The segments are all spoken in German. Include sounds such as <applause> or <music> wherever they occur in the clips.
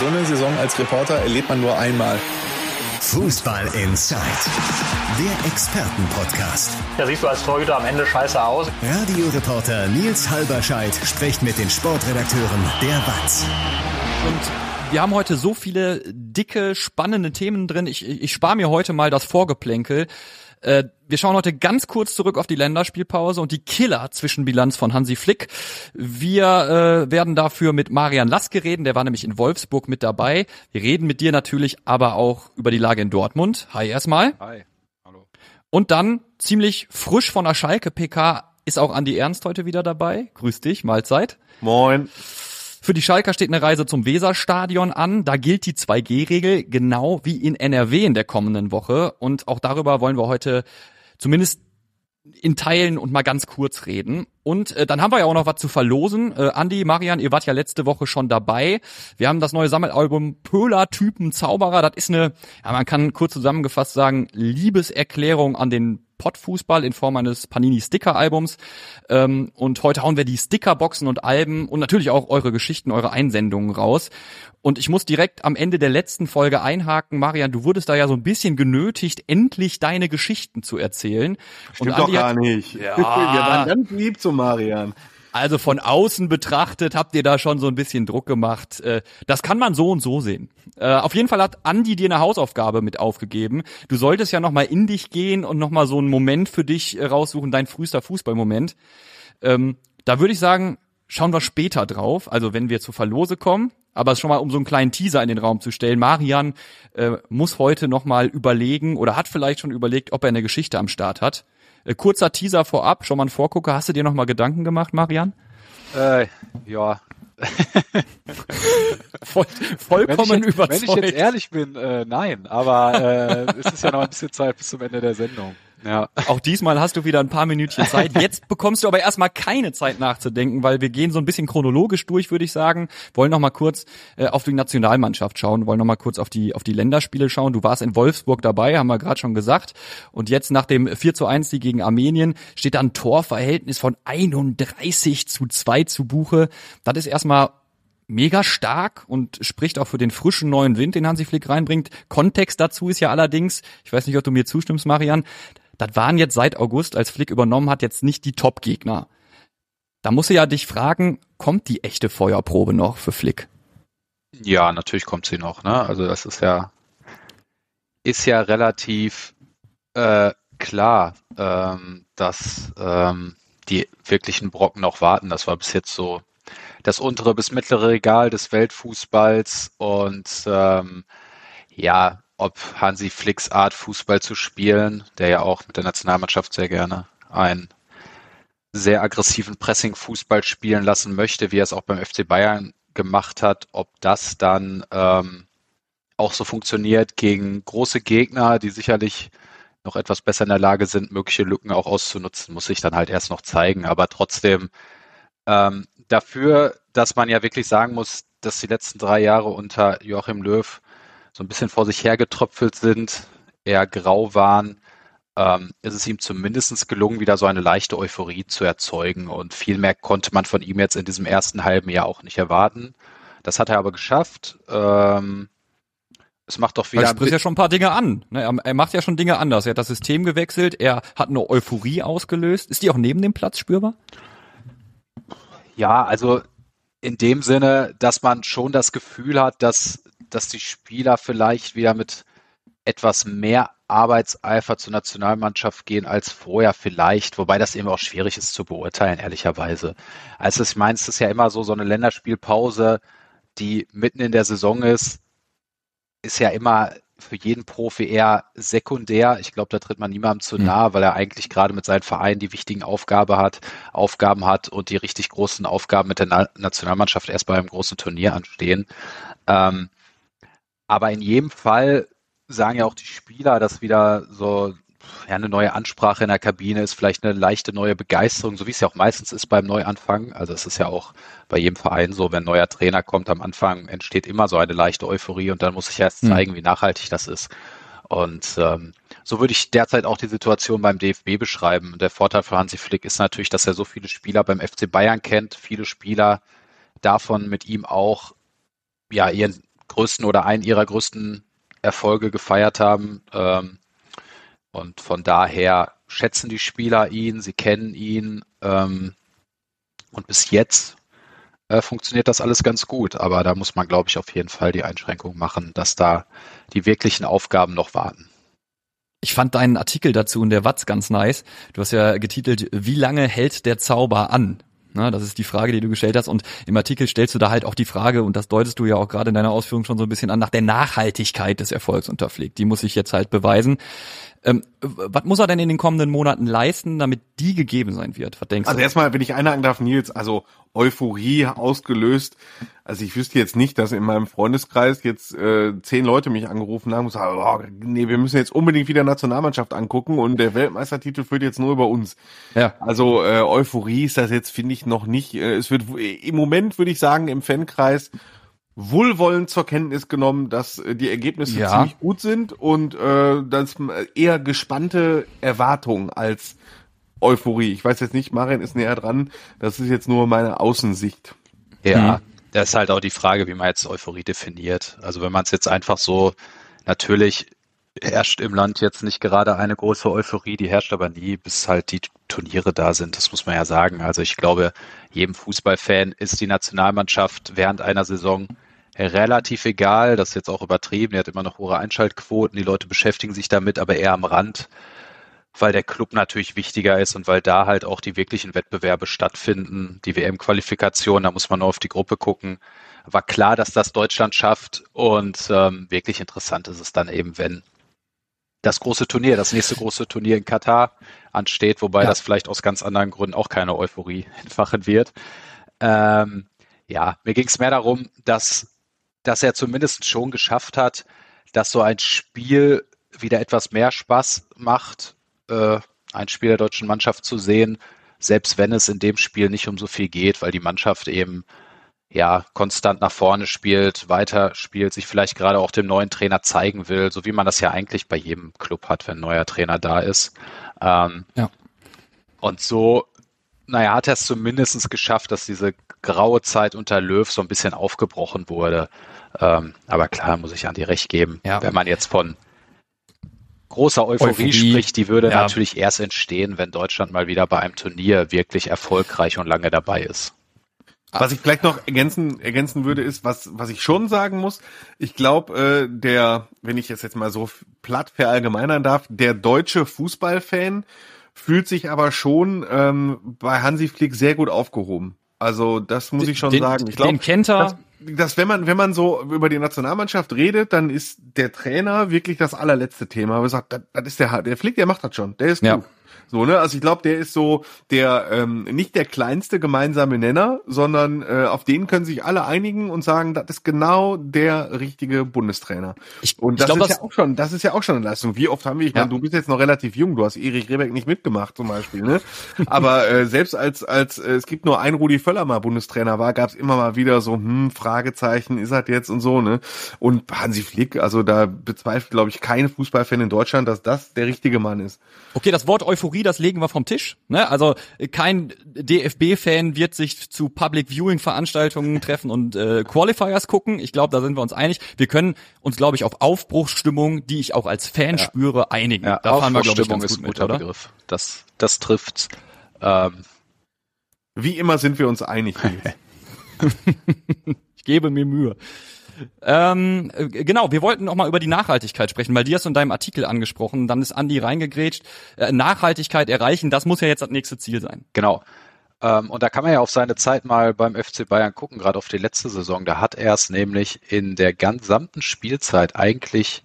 So eine Saison als Reporter erlebt man nur einmal. Fußball Inside, der Expertenpodcast. Da siehst du als Torhüter am Ende scheiße aus. Radioreporter Nils Halberscheid spricht mit den Sportredakteuren der WAZ. Und wir haben heute so viele dicke, spannende Themen drin. Ich, ich, ich spare mir heute mal das Vorgeplänkel. Äh, wir schauen heute ganz kurz zurück auf die Länderspielpause und die Killer-Zwischenbilanz von Hansi Flick. Wir äh, werden dafür mit Marian Laske reden, der war nämlich in Wolfsburg mit dabei. Wir reden mit dir natürlich aber auch über die Lage in Dortmund. Hi erstmal. Hi. Hallo. Und dann ziemlich frisch von der Schalke PK ist auch Andi Ernst heute wieder dabei. Grüß dich, Mahlzeit. Moin. Für die Schalker steht eine Reise zum Weserstadion an. Da gilt die 2G-Regel genau wie in NRW in der kommenden Woche. Und auch darüber wollen wir heute zumindest in Teilen und mal ganz kurz reden. Und äh, dann haben wir ja auch noch was zu verlosen. Äh, Andi, Marian, ihr wart ja letzte Woche schon dabei. Wir haben das neue Sammelalbum Pöhler Typen Zauberer. Das ist eine, ja, man kann kurz zusammengefasst sagen, Liebeserklärung an den Pottfußball in Form eines Panini Sticker Albums. Ähm, und heute hauen wir die Stickerboxen und Alben und natürlich auch eure Geschichten, eure Einsendungen raus. Und ich muss direkt am Ende der letzten Folge einhaken. Marian, du wurdest da ja so ein bisschen genötigt, endlich deine Geschichten zu erzählen. Stimmt und doch gar nicht. Ja. <laughs> Wir waren ganz lieb zu Marian. Also von außen betrachtet habt ihr da schon so ein bisschen Druck gemacht. Äh, das kann man so und so sehen. Äh, auf jeden Fall hat Andi dir eine Hausaufgabe mit aufgegeben. Du solltest ja nochmal in dich gehen und nochmal so einen Moment für dich äh, raussuchen, dein frühester Fußballmoment. Ähm, da würde ich sagen, schauen wir später drauf, also wenn wir zur Verlose kommen. Aber schon mal, um so einen kleinen Teaser in den Raum zu stellen. Marian muss heute nochmal überlegen oder hat vielleicht schon überlegt, ob er eine Geschichte am Start hat. Äh, kurzer Teaser vorab, schon mal ein Vorgucker. Hast du dir nochmal Gedanken gemacht, Marian? Äh, ja. <laughs> Voll, vollkommen wenn ich, überzeugt. Wenn ich jetzt ehrlich bin, äh, nein. Aber äh, es ist ja noch ein bisschen Zeit bis zum Ende der Sendung. Ja. Auch diesmal hast du wieder ein paar Minütchen Zeit. Jetzt bekommst du aber erstmal keine Zeit nachzudenken, weil wir gehen so ein bisschen chronologisch durch, würde ich sagen. Wollen noch mal kurz äh, auf die Nationalmannschaft schauen, wollen noch mal kurz auf die auf die Länderspiele schauen. Du warst in Wolfsburg dabei, haben wir gerade schon gesagt. Und jetzt nach dem 4 zu 1 Sieg gegen Armenien steht da ein Torverhältnis von 31 zu 2 zu Buche. Das ist erstmal mega stark und spricht auch für den frischen neuen Wind, den Hansi Flick reinbringt. Kontext dazu ist ja allerdings, ich weiß nicht, ob du mir zustimmst, Marian, das waren jetzt seit August, als Flick übernommen hat, jetzt nicht die Top-Gegner. Da muss ich ja dich fragen, kommt die echte Feuerprobe noch für Flick? Ja, natürlich kommt sie noch. Ne? Also das ist ja ist ja relativ äh, klar, ähm, dass ähm, die wirklichen Brocken noch warten. Das war bis jetzt so das untere bis mittlere Regal des Weltfußballs und ähm, ja, ob Hansi Flicks Art Fußball zu spielen, der ja auch mit der Nationalmannschaft sehr gerne einen sehr aggressiven Pressing-Fußball spielen lassen möchte, wie er es auch beim FC Bayern gemacht hat, ob das dann ähm, auch so funktioniert gegen große Gegner, die sicherlich noch etwas besser in der Lage sind, mögliche Lücken auch auszunutzen, muss sich dann halt erst noch zeigen. Aber trotzdem ähm, dafür, dass man ja wirklich sagen muss, dass die letzten drei Jahre unter Joachim Löw so ein bisschen vor sich hergetröpfelt sind, eher grau waren, ähm, ist es ihm zumindest gelungen, wieder so eine leichte Euphorie zu erzeugen. Und viel mehr konnte man von ihm jetzt in diesem ersten halben Jahr auch nicht erwarten. Das hat er aber geschafft. Ähm, es macht doch wieder. Er spricht ja schon ein paar Dinge an. Ne? Er macht ja schon Dinge anders. Er hat das System gewechselt. Er hat eine Euphorie ausgelöst. Ist die auch neben dem Platz spürbar? Ja, also in dem Sinne, dass man schon das Gefühl hat, dass dass die Spieler vielleicht wieder mit etwas mehr Arbeitseifer zur Nationalmannschaft gehen als vorher vielleicht, wobei das eben auch schwierig ist zu beurteilen, ehrlicherweise. Also ich meine, es ist ja immer so, so eine Länderspielpause, die mitten in der Saison ist, ist ja immer für jeden Profi eher sekundär. Ich glaube, da tritt man niemandem zu hm. nahe, weil er eigentlich gerade mit seinen Vereinen die wichtigen Aufgabe hat, Aufgaben hat und die richtig großen Aufgaben mit der Na Nationalmannschaft erst bei einem großen Turnier anstehen. Ähm, aber in jedem Fall sagen ja auch die Spieler, dass wieder so ja, eine neue Ansprache in der Kabine ist, vielleicht eine leichte neue Begeisterung, so wie es ja auch meistens ist beim Neuanfang. Also es ist ja auch bei jedem Verein so, wenn ein neuer Trainer kommt, am Anfang entsteht immer so eine leichte Euphorie und dann muss ich erst hm. zeigen, wie nachhaltig das ist. Und ähm, so würde ich derzeit auch die Situation beim DFB beschreiben. Der Vorteil für Hansi Flick ist natürlich, dass er so viele Spieler beim FC Bayern kennt, viele Spieler davon mit ihm auch ja ihren größten oder einen ihrer größten Erfolge gefeiert haben. Ähm, und von daher schätzen die Spieler ihn, sie kennen ihn. Ähm, und bis jetzt äh, funktioniert das alles ganz gut. Aber da muss man, glaube ich, auf jeden Fall die Einschränkung machen, dass da die wirklichen Aufgaben noch warten. Ich fand deinen Artikel dazu in der Watz ganz nice. Du hast ja getitelt, wie lange hält der Zauber an? Na, das ist die Frage, die du gestellt hast. Und im Artikel stellst du da halt auch die Frage, und das deutest du ja auch gerade in deiner Ausführung schon so ein bisschen an, nach der Nachhaltigkeit des Erfolgs unterpflegt. Die muss ich jetzt halt beweisen. Ähm, was muss er denn in den kommenden Monaten leisten, damit die gegeben sein wird? Was denkst also du? Also erstmal, wenn ich einhaken darf, Nils, also Euphorie ausgelöst. Also ich wüsste jetzt nicht, dass in meinem Freundeskreis jetzt äh, zehn Leute mich angerufen haben und sagen, oh, nee, wir müssen jetzt unbedingt wieder Nationalmannschaft angucken und der Weltmeistertitel führt jetzt nur über uns. Ja. Also äh, Euphorie ist das jetzt, finde ich, noch nicht. Äh, es wird im Moment, würde ich sagen, im Fankreis wohlwollend zur Kenntnis genommen, dass äh, die Ergebnisse ja. ziemlich gut sind und äh, dass eher gespannte Erwartungen als Euphorie. Ich weiß jetzt nicht, Marian ist näher dran. Das ist jetzt nur meine Außensicht. Ja, mhm. das ist halt auch die Frage, wie man jetzt Euphorie definiert. Also wenn man es jetzt einfach so, natürlich herrscht im Land jetzt nicht gerade eine große Euphorie, die herrscht aber nie, bis halt die Turniere da sind. Das muss man ja sagen. Also ich glaube, jedem Fußballfan ist die Nationalmannschaft während einer Saison relativ egal. Das ist jetzt auch übertrieben. Er hat immer noch hohe Einschaltquoten. Die Leute beschäftigen sich damit, aber eher am Rand weil der Club natürlich wichtiger ist und weil da halt auch die wirklichen Wettbewerbe stattfinden. Die WM-Qualifikation, da muss man nur auf die Gruppe gucken. War klar, dass das Deutschland schafft und ähm, wirklich interessant ist es dann eben, wenn das große Turnier, das nächste große Turnier in Katar ansteht, wobei ja. das vielleicht aus ganz anderen Gründen auch keine Euphorie <laughs> entfachen wird. Ähm, ja, mir ging es mehr darum, dass, dass er zumindest schon geschafft hat, dass so ein Spiel wieder etwas mehr Spaß macht äh, ein Spiel der deutschen Mannschaft zu sehen, selbst wenn es in dem Spiel nicht um so viel geht, weil die Mannschaft eben ja konstant nach vorne spielt, weiter spielt, sich vielleicht gerade auch dem neuen Trainer zeigen will, so wie man das ja eigentlich bei jedem Club hat, wenn ein neuer Trainer da ist. Ähm, ja. Und so, naja, hat er es zumindest geschafft, dass diese graue Zeit unter Löw so ein bisschen aufgebrochen wurde. Ähm, aber klar, muss ich Andi recht geben, ja. wenn man jetzt von großer Euphorie, Euphorie spricht, die würde ja. natürlich erst entstehen, wenn Deutschland mal wieder bei einem Turnier wirklich erfolgreich und lange dabei ist. Was ich vielleicht noch ergänzen, ergänzen würde, ist, was, was ich schon sagen muss. Ich glaube, äh, der, wenn ich es jetzt mal so platt verallgemeinern darf, der deutsche Fußballfan fühlt sich aber schon ähm, bei Hansi Flick sehr gut aufgehoben. Also das muss ich schon den, sagen. Ich glaube, den kennt er dass wenn man, wenn man so über die Nationalmannschaft redet, dann ist der Trainer wirklich das allerletzte Thema. Aber sagt, das, das ist der, der Flick, der macht das schon, der ist ja. gut. So, ne? Also ich glaube, der ist so der ähm, nicht der kleinste gemeinsame Nenner, sondern äh, auf den können sich alle einigen und sagen, das ist genau der richtige Bundestrainer. Ich, und das ich glaub, ist das ja auch schon, das ist ja auch schon eine Leistung. Wie oft haben wir, ich ja. meine, du bist jetzt noch relativ jung, du hast Erich Rebeck nicht mitgemacht zum Beispiel, ne? Aber äh, selbst als als äh, es gibt nur ein Rudi Völler mal Bundestrainer war, gab es immer mal wieder so hm Fragezeichen, ist das jetzt und so, ne? Und Hansi Flick, also da bezweifelt glaube ich kein Fußballfan in Deutschland, dass das der richtige Mann ist. Okay, das Wort Euphorie, das legen wir vom Tisch. Ne? Also kein DFB-Fan wird sich zu Public Viewing-Veranstaltungen <laughs> treffen und äh, Qualifiers gucken. Ich glaube, da sind wir uns einig. Wir können uns, glaube ich, auf Aufbruchsstimmung, die ich auch als Fan ja. spüre, einigen. Ja, da fahren wir, glaube ich, ganz ist gut ein guter mit, oder? Begriff. Das, das trifft. Ähm. Wie immer sind wir uns einig. <laughs> <laughs> ich gebe mir Mühe. Ähm, äh, genau, wir wollten noch mal über die Nachhaltigkeit sprechen, weil die hast du in deinem Artikel angesprochen. Dann ist Andi reingegrätscht. Äh, Nachhaltigkeit erreichen, das muss ja jetzt das nächste Ziel sein. Genau. Ähm, und da kann man ja auf seine Zeit mal beim FC Bayern gucken, gerade auf die letzte Saison. Da hat er es nämlich in der gesamten Spielzeit eigentlich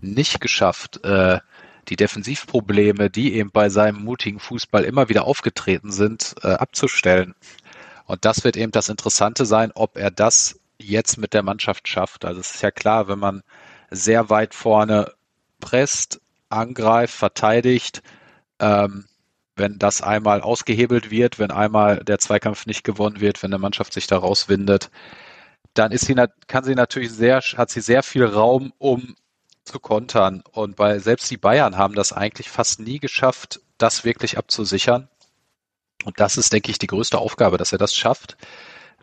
nicht geschafft, äh, die Defensivprobleme, die eben bei seinem mutigen Fußball immer wieder aufgetreten sind, äh, abzustellen. Und das wird eben das Interessante sein, ob er das jetzt mit der Mannschaft schafft. Also es ist ja klar, wenn man sehr weit vorne presst, angreift, verteidigt, ähm, wenn das einmal ausgehebelt wird, wenn einmal der Zweikampf nicht gewonnen wird, wenn der Mannschaft sich da rauswindet, dann ist sie, kann sie natürlich sehr, hat sie sehr viel Raum, um zu kontern. Und weil selbst die Bayern haben das eigentlich fast nie geschafft, das wirklich abzusichern. Und das ist, denke ich, die größte Aufgabe, dass er das schafft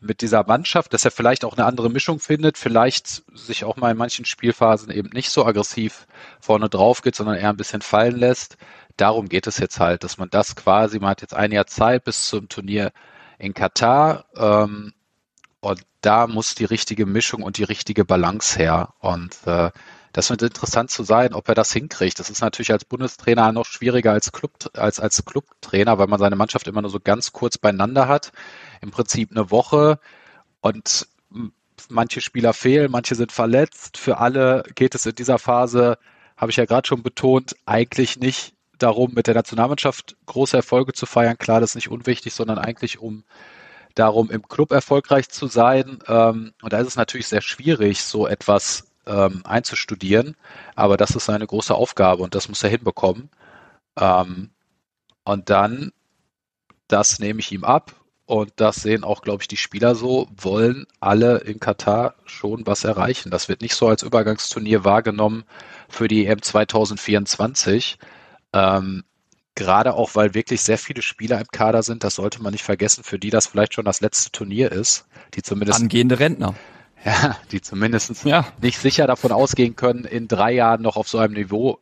mit dieser Mannschaft, dass er vielleicht auch eine andere Mischung findet, vielleicht sich auch mal in manchen Spielphasen eben nicht so aggressiv vorne drauf geht, sondern eher ein bisschen fallen lässt. Darum geht es jetzt halt, dass man das quasi, man hat jetzt ein Jahr Zeit bis zum Turnier in Katar ähm, und da muss die richtige Mischung und die richtige Balance her und äh, das wird interessant zu sein, ob er das hinkriegt. Das ist natürlich als Bundestrainer noch schwieriger als Club, als, als Clubtrainer, weil man seine Mannschaft immer nur so ganz kurz beieinander hat im Prinzip eine Woche und manche Spieler fehlen, manche sind verletzt. Für alle geht es in dieser Phase, habe ich ja gerade schon betont, eigentlich nicht darum, mit der Nationalmannschaft große Erfolge zu feiern. Klar, das ist nicht unwichtig, sondern eigentlich um darum, im Club erfolgreich zu sein. Ähm, und da ist es natürlich sehr schwierig, so etwas ähm, einzustudieren. Aber das ist seine große Aufgabe und das muss er hinbekommen. Ähm, und dann, das nehme ich ihm ab und das sehen auch, glaube ich, die Spieler so, wollen alle in Katar schon was erreichen. Das wird nicht so als Übergangsturnier wahrgenommen für die EM 2024. Ähm, gerade auch, weil wirklich sehr viele Spieler im Kader sind, das sollte man nicht vergessen, für die das vielleicht schon das letzte Turnier ist, die zumindest angehende Rentner. Ja, die zumindest ja. nicht sicher davon ausgehen können, in drei Jahren noch auf so einem Niveau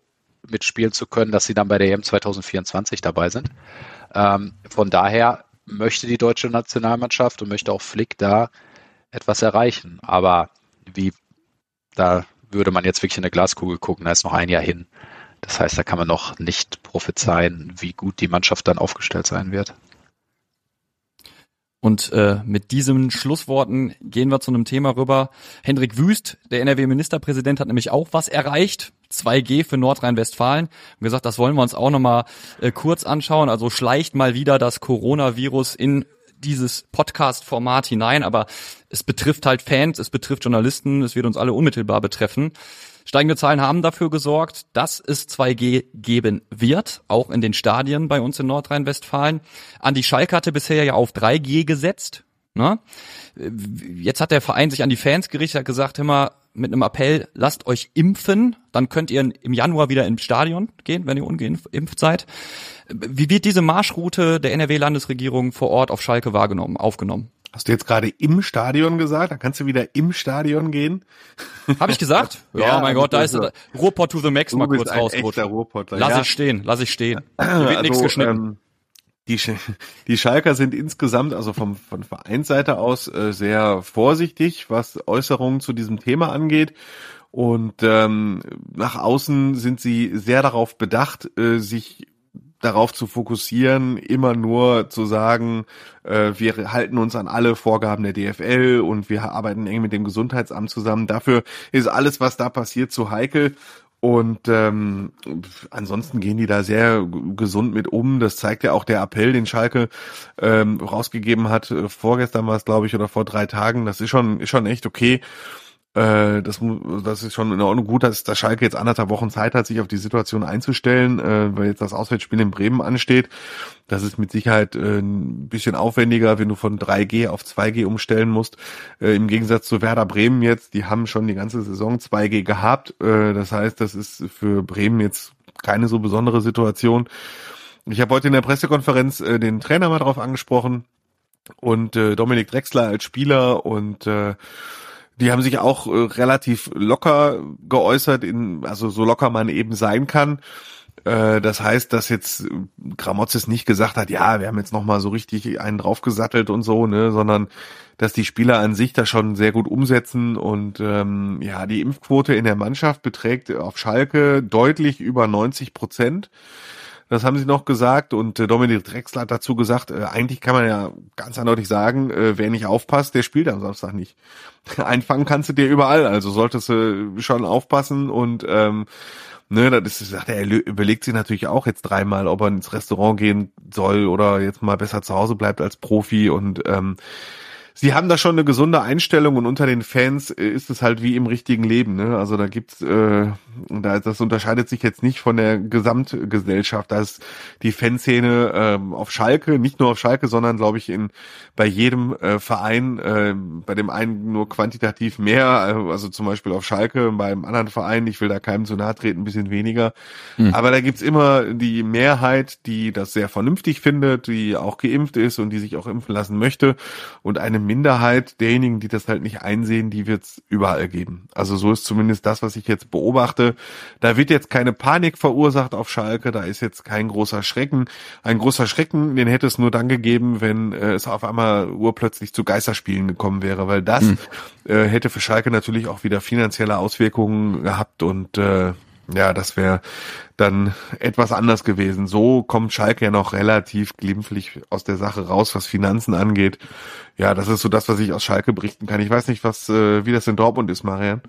mitspielen zu können, dass sie dann bei der EM 2024 dabei sind. Ähm, von daher möchte die deutsche Nationalmannschaft und möchte auch Flick da etwas erreichen. Aber wie, da würde man jetzt wirklich in eine Glaskugel gucken, da ist noch ein Jahr hin. Das heißt, da kann man noch nicht prophezeien, wie gut die Mannschaft dann aufgestellt sein wird. Und äh, mit diesen Schlussworten gehen wir zu einem Thema rüber. Hendrik Wüst, der NRW-Ministerpräsident, hat nämlich auch was erreicht. 2G für Nordrhein-Westfalen. Und gesagt, das wollen wir uns auch nochmal äh, kurz anschauen. Also schleicht mal wieder das Coronavirus in dieses Podcast-Format hinein, aber es betrifft halt Fans, es betrifft Journalisten, es wird uns alle unmittelbar betreffen. Steigende Zahlen haben dafür gesorgt, dass es 2G geben wird, auch in den Stadien bei uns in Nordrhein-Westfalen. Andi Schalk hatte bisher ja auf 3G gesetzt. Ne? Jetzt hat der Verein sich an die Fans gerichtet, hat gesagt, immer mit einem Appell, lasst euch impfen, dann könnt ihr im Januar wieder ins Stadion gehen, wenn ihr ungeimpft seid. Wie wird diese Marschroute der NRW-Landesregierung vor Ort auf Schalke wahrgenommen, aufgenommen? Hast du jetzt gerade im Stadion gesagt? Da kannst du wieder im Stadion gehen. Habe ich gesagt? <laughs> ja, ja, mein Gott, da ist also, Ruhrpott to the Max mal kurz rausrutschen. Lass ja. ich stehen, lass ich stehen. <clears throat> Hier wird also, nichts geschnitten. Ähm, die, die Schalker sind insgesamt, also vom, von Vereinsseite aus, äh, sehr vorsichtig, was Äußerungen zu diesem Thema angeht. Und ähm, nach außen sind sie sehr darauf bedacht, äh, sich darauf zu fokussieren, immer nur zu sagen, äh, wir halten uns an alle Vorgaben der DFL und wir arbeiten eng mit dem Gesundheitsamt zusammen. Dafür ist alles, was da passiert, zu heikel. Und ähm, ansonsten gehen die da sehr gesund mit um. Das zeigt ja auch der Appell, den Schalke ähm, rausgegeben hat. Vorgestern war es, glaube ich, oder vor drei Tagen. Das ist schon, ist schon echt okay. Äh, das, das ist schon in Ordnung gut, dass, dass Schalke jetzt anderthalb Wochen Zeit hat, sich auf die Situation einzustellen, äh, weil jetzt das Auswärtsspiel in Bremen ansteht. Das ist mit Sicherheit äh, ein bisschen aufwendiger, wenn du von 3G auf 2G umstellen musst. Äh, Im Gegensatz zu Werder Bremen jetzt, die haben schon die ganze Saison 2G gehabt. Äh, das heißt, das ist für Bremen jetzt keine so besondere Situation. Ich habe heute in der Pressekonferenz äh, den Trainer mal drauf angesprochen und äh, Dominik Drexler als Spieler und äh, die haben sich auch äh, relativ locker geäußert, in, also so locker man eben sein kann. Äh, das heißt, dass jetzt Gramotzes nicht gesagt hat, ja, wir haben jetzt nochmal so richtig einen draufgesattelt und so, ne, sondern dass die Spieler an sich das schon sehr gut umsetzen und ähm, ja, die Impfquote in der Mannschaft beträgt auf Schalke deutlich über 90 Prozent. Das haben sie noch gesagt und äh, Dominik Drexler hat dazu gesagt, äh, eigentlich kann man ja ganz eindeutig sagen, äh, wer nicht aufpasst, der spielt am Samstag nicht. <laughs> Einfangen kannst du dir überall, also solltest du schon aufpassen und ähm, ne, das ist, er überlegt sich natürlich auch jetzt dreimal, ob er ins Restaurant gehen soll oder jetzt mal besser zu Hause bleibt als Profi und ähm, sie haben da schon eine gesunde Einstellung und unter den Fans äh, ist es halt wie im richtigen Leben. Ne? Also da gibt's, äh, da, das unterscheidet sich jetzt nicht von der Gesamtgesellschaft. Da ist die Fanszene äh, auf Schalke, nicht nur auf Schalke, sondern glaube ich in bei jedem äh, Verein, äh, bei dem einen nur quantitativ mehr, äh, also zum Beispiel auf Schalke, beim anderen Verein, ich will da keinem zu nahe treten, ein bisschen weniger. Mhm. Aber da gibt's immer die Mehrheit, die das sehr vernünftig findet, die auch geimpft ist und die sich auch impfen lassen möchte und eine Minderheit derjenigen, die das halt nicht einsehen, die wird es überall geben. Also so ist zumindest das, was ich jetzt beobachte. Da wird jetzt keine Panik verursacht auf Schalke, da ist jetzt kein großer Schrecken. Ein großer Schrecken, den hätte es nur dann gegeben, wenn äh, es auf einmal urplötzlich zu Geisterspielen gekommen wäre, weil das hm. äh, hätte für Schalke natürlich auch wieder finanzielle Auswirkungen gehabt und äh, ja, das wäre dann etwas anders gewesen. So kommt Schalke ja noch relativ glimpflich aus der Sache raus, was Finanzen angeht. Ja, das ist so das, was ich aus Schalke berichten kann. Ich weiß nicht, was, äh, wie das in Dortmund ist, Marian.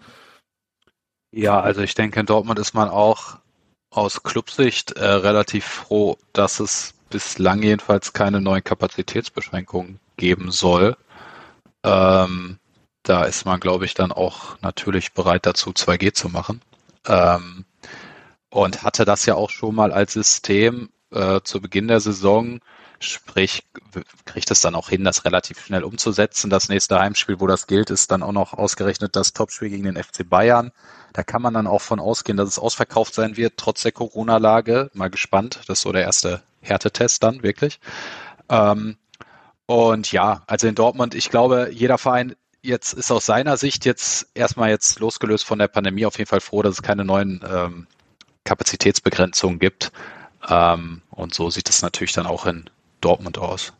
Ja, also ich denke, in Dortmund ist man auch aus Clubsicht äh, relativ froh, dass es bislang jedenfalls keine neuen Kapazitätsbeschränkungen geben soll. Ähm, da ist man, glaube ich, dann auch natürlich bereit dazu, 2G zu machen. Ähm, und hatte das ja auch schon mal als System äh, zu Beginn der Saison. Sprich, kriegt es dann auch hin, das relativ schnell umzusetzen. Das nächste Heimspiel, wo das gilt, ist dann auch noch ausgerechnet das Topspiel gegen den FC Bayern. Da kann man dann auch von ausgehen, dass es ausverkauft sein wird, trotz der Corona-Lage. Mal gespannt. Das ist so der erste Härtetest dann, wirklich. Ähm, und ja, also in Dortmund, ich glaube, jeder Verein jetzt ist aus seiner Sicht jetzt erstmal jetzt losgelöst von der Pandemie auf jeden Fall froh, dass es keine neuen ähm, Kapazitätsbegrenzungen gibt. Ähm, und so sieht es natürlich dann auch in Dortmund aus.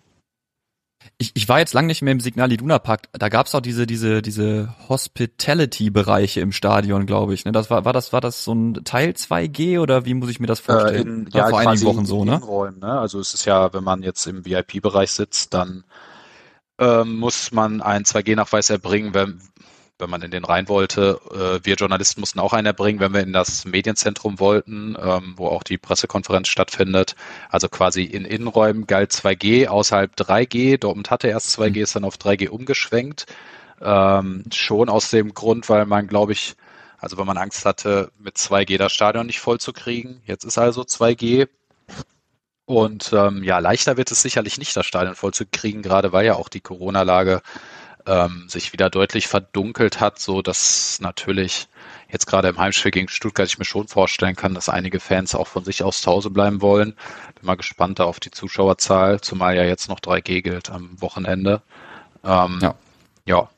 Ich, ich war jetzt lang nicht mehr im Signal Iduna Park. Da gab's auch diese diese diese Hospitality-Bereiche im Stadion, glaube ich. Ne? Das war war das war das so ein Teil 2G oder wie muss ich mir das vorstellen? Äh, in, ja, vor einigen Wochen so, ne? Räumen, ne? Also es ist ja, wenn man jetzt im VIP-Bereich sitzt, dann ähm, muss man einen 2G-Nachweis erbringen, wenn, wenn man in den rein wollte. Äh, wir Journalisten mussten auch einen erbringen, wenn wir in das Medienzentrum wollten, ähm, wo auch die Pressekonferenz stattfindet. Also quasi in Innenräumen galt 2G, außerhalb 3G. Dortmund hatte erst 2G, ist dann auf 3G umgeschwenkt. Ähm, schon aus dem Grund, weil man, glaube ich, also wenn man Angst hatte, mit 2G das Stadion nicht voll zu kriegen. Jetzt ist also 2G. Und ähm, ja, leichter wird es sicherlich nicht, das Stadion voll zu kriegen, gerade weil ja auch die Corona-Lage ähm, sich wieder deutlich verdunkelt hat, so dass natürlich jetzt gerade im Heimspiel gegen Stuttgart ich mir schon vorstellen kann, dass einige Fans auch von sich aus zu Hause bleiben wollen. Bin mal gespannt da auf die Zuschauerzahl, zumal ja jetzt noch 3G gilt am Wochenende. Ähm, ja. ja.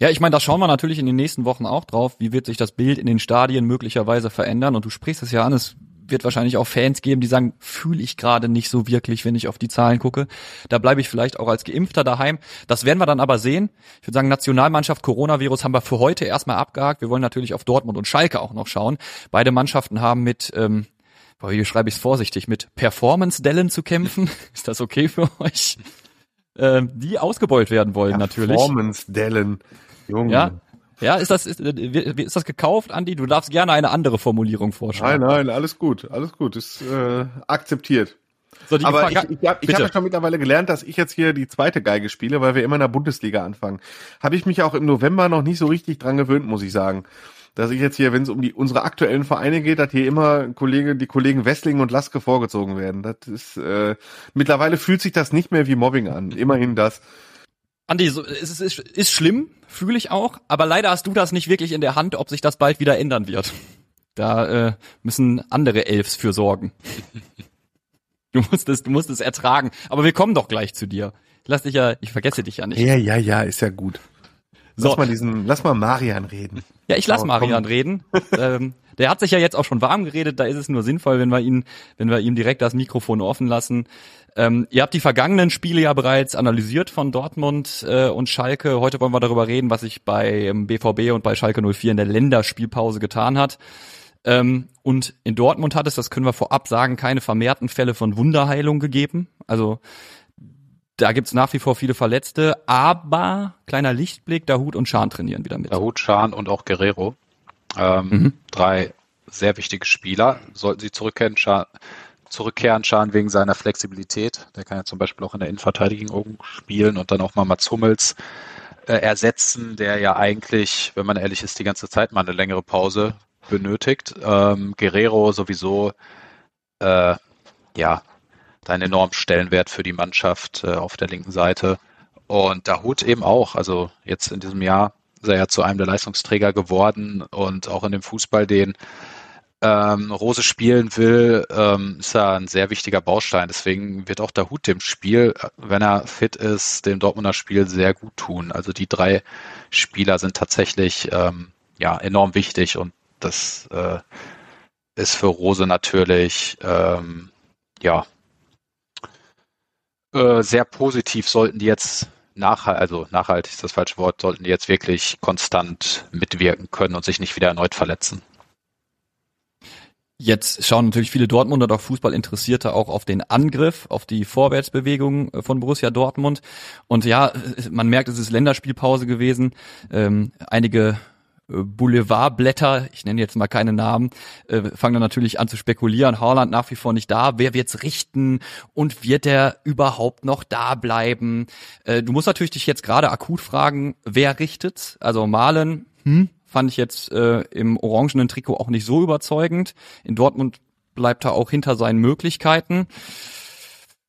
Ja, ich meine, da schauen wir natürlich in den nächsten Wochen auch drauf. Wie wird sich das Bild in den Stadien möglicherweise verändern? Und du sprichst es ja an, es wird wahrscheinlich auch Fans geben, die sagen, fühle ich gerade nicht so wirklich, wenn ich auf die Zahlen gucke. Da bleibe ich vielleicht auch als Geimpfter daheim. Das werden wir dann aber sehen. Ich würde sagen, Nationalmannschaft Coronavirus haben wir für heute erstmal abgehakt. Wir wollen natürlich auf Dortmund und Schalke auch noch schauen. Beide Mannschaften haben mit ähm, boah, wie schreibe ich es vorsichtig, mit Performance-Dellen zu kämpfen. <laughs> Ist das okay für euch? Ähm, die ausgebeult werden wollen natürlich. Performance-Dellen. Junge. Ja, ja, ist das, ist, ist das gekauft, Andi? Du darfst gerne eine andere Formulierung vorschlagen. Nein, nein, alles gut, alles gut, ist äh, akzeptiert. So, Aber Gefahr, ich, ich habe hab ja schon mittlerweile gelernt, dass ich jetzt hier die zweite Geige spiele, weil wir immer in der Bundesliga anfangen. Habe ich mich auch im November noch nicht so richtig dran gewöhnt, muss ich sagen. Dass ich jetzt hier, wenn es um die unsere aktuellen Vereine geht, dass hier immer Kollege, die Kollegen Wessling und Laske vorgezogen werden. Das ist äh, mittlerweile fühlt sich das nicht mehr wie Mobbing an. Immerhin das. Andi, so, es ist, ist, schlimm, fühle ich auch, aber leider hast du das nicht wirklich in der Hand, ob sich das bald wieder ändern wird. Da äh, müssen andere Elfs für sorgen. <laughs> Du musst es, du musst es ertragen. Aber wir kommen doch gleich zu dir. Lass dich ja, ich vergesse dich ja nicht. Ja, ja, ja, ist ja gut. Lass so. mal diesen, lass mal Marian reden. Ja, ich lass oh, Marian komm. reden. <laughs> ähm, der hat sich ja jetzt auch schon warm geredet. Da ist es nur sinnvoll, wenn wir ihn, wenn wir ihm direkt das Mikrofon offen lassen. Ähm, ihr habt die vergangenen Spiele ja bereits analysiert von Dortmund äh, und Schalke. Heute wollen wir darüber reden, was sich bei BVB und bei Schalke 04 in der Länderspielpause getan hat. Ähm, und in Dortmund hat es, das können wir vorab sagen, keine vermehrten Fälle von Wunderheilung gegeben. Also da gibt's nach wie vor viele Verletzte, aber kleiner Lichtblick, Dahut und Schahn trainieren wieder mit. Dahut, Schahn und auch Guerrero. Ähm, mhm. Drei sehr wichtige Spieler. Sollten sie zurückkehren, Schahn, zurückkehren, Schahn wegen seiner Flexibilität. Der kann ja zum Beispiel auch in der Innenverteidigung spielen und dann auch mal Mats Hummels äh, ersetzen, der ja eigentlich, wenn man ehrlich ist, die ganze Zeit mal eine längere Pause benötigt. Ähm, Guerrero sowieso, äh, ja, einen enormen Stellenwert für die Mannschaft äh, auf der linken Seite. Und Dahut eben auch, also jetzt in diesem Jahr ist er ja zu einem der Leistungsträger geworden und auch in dem Fußball den ähm, Rose spielen will, ähm, ist er ein sehr wichtiger Baustein. Deswegen wird auch der Hut dem Spiel, wenn er fit ist, dem Dortmunder Spiel sehr gut tun. Also die drei Spieler sind tatsächlich ähm, ja enorm wichtig und das äh, ist für Rose natürlich ähm, ja äh, sehr positiv. Sollten die jetzt nachhaltig, also nachhaltig ist das falsche Wort, sollten die jetzt wirklich konstant mitwirken können und sich nicht wieder erneut verletzen. Jetzt schauen natürlich viele Dortmunder, doch Fußballinteressierte auch auf den Angriff, auf die Vorwärtsbewegung von Borussia Dortmund. Und ja, man merkt, es ist Länderspielpause gewesen. Ähm, einige äh, Boulevardblätter, ich nenne jetzt mal keine Namen, äh, fangen dann natürlich an zu spekulieren. Haaland nach wie vor nicht da. Wer wird's richten? Und wird er überhaupt noch da bleiben? Äh, du musst natürlich dich jetzt gerade akut fragen, wer richtet? Also Malen, hm, fand ich jetzt äh, im orangenen Trikot auch nicht so überzeugend. In Dortmund bleibt er auch hinter seinen Möglichkeiten.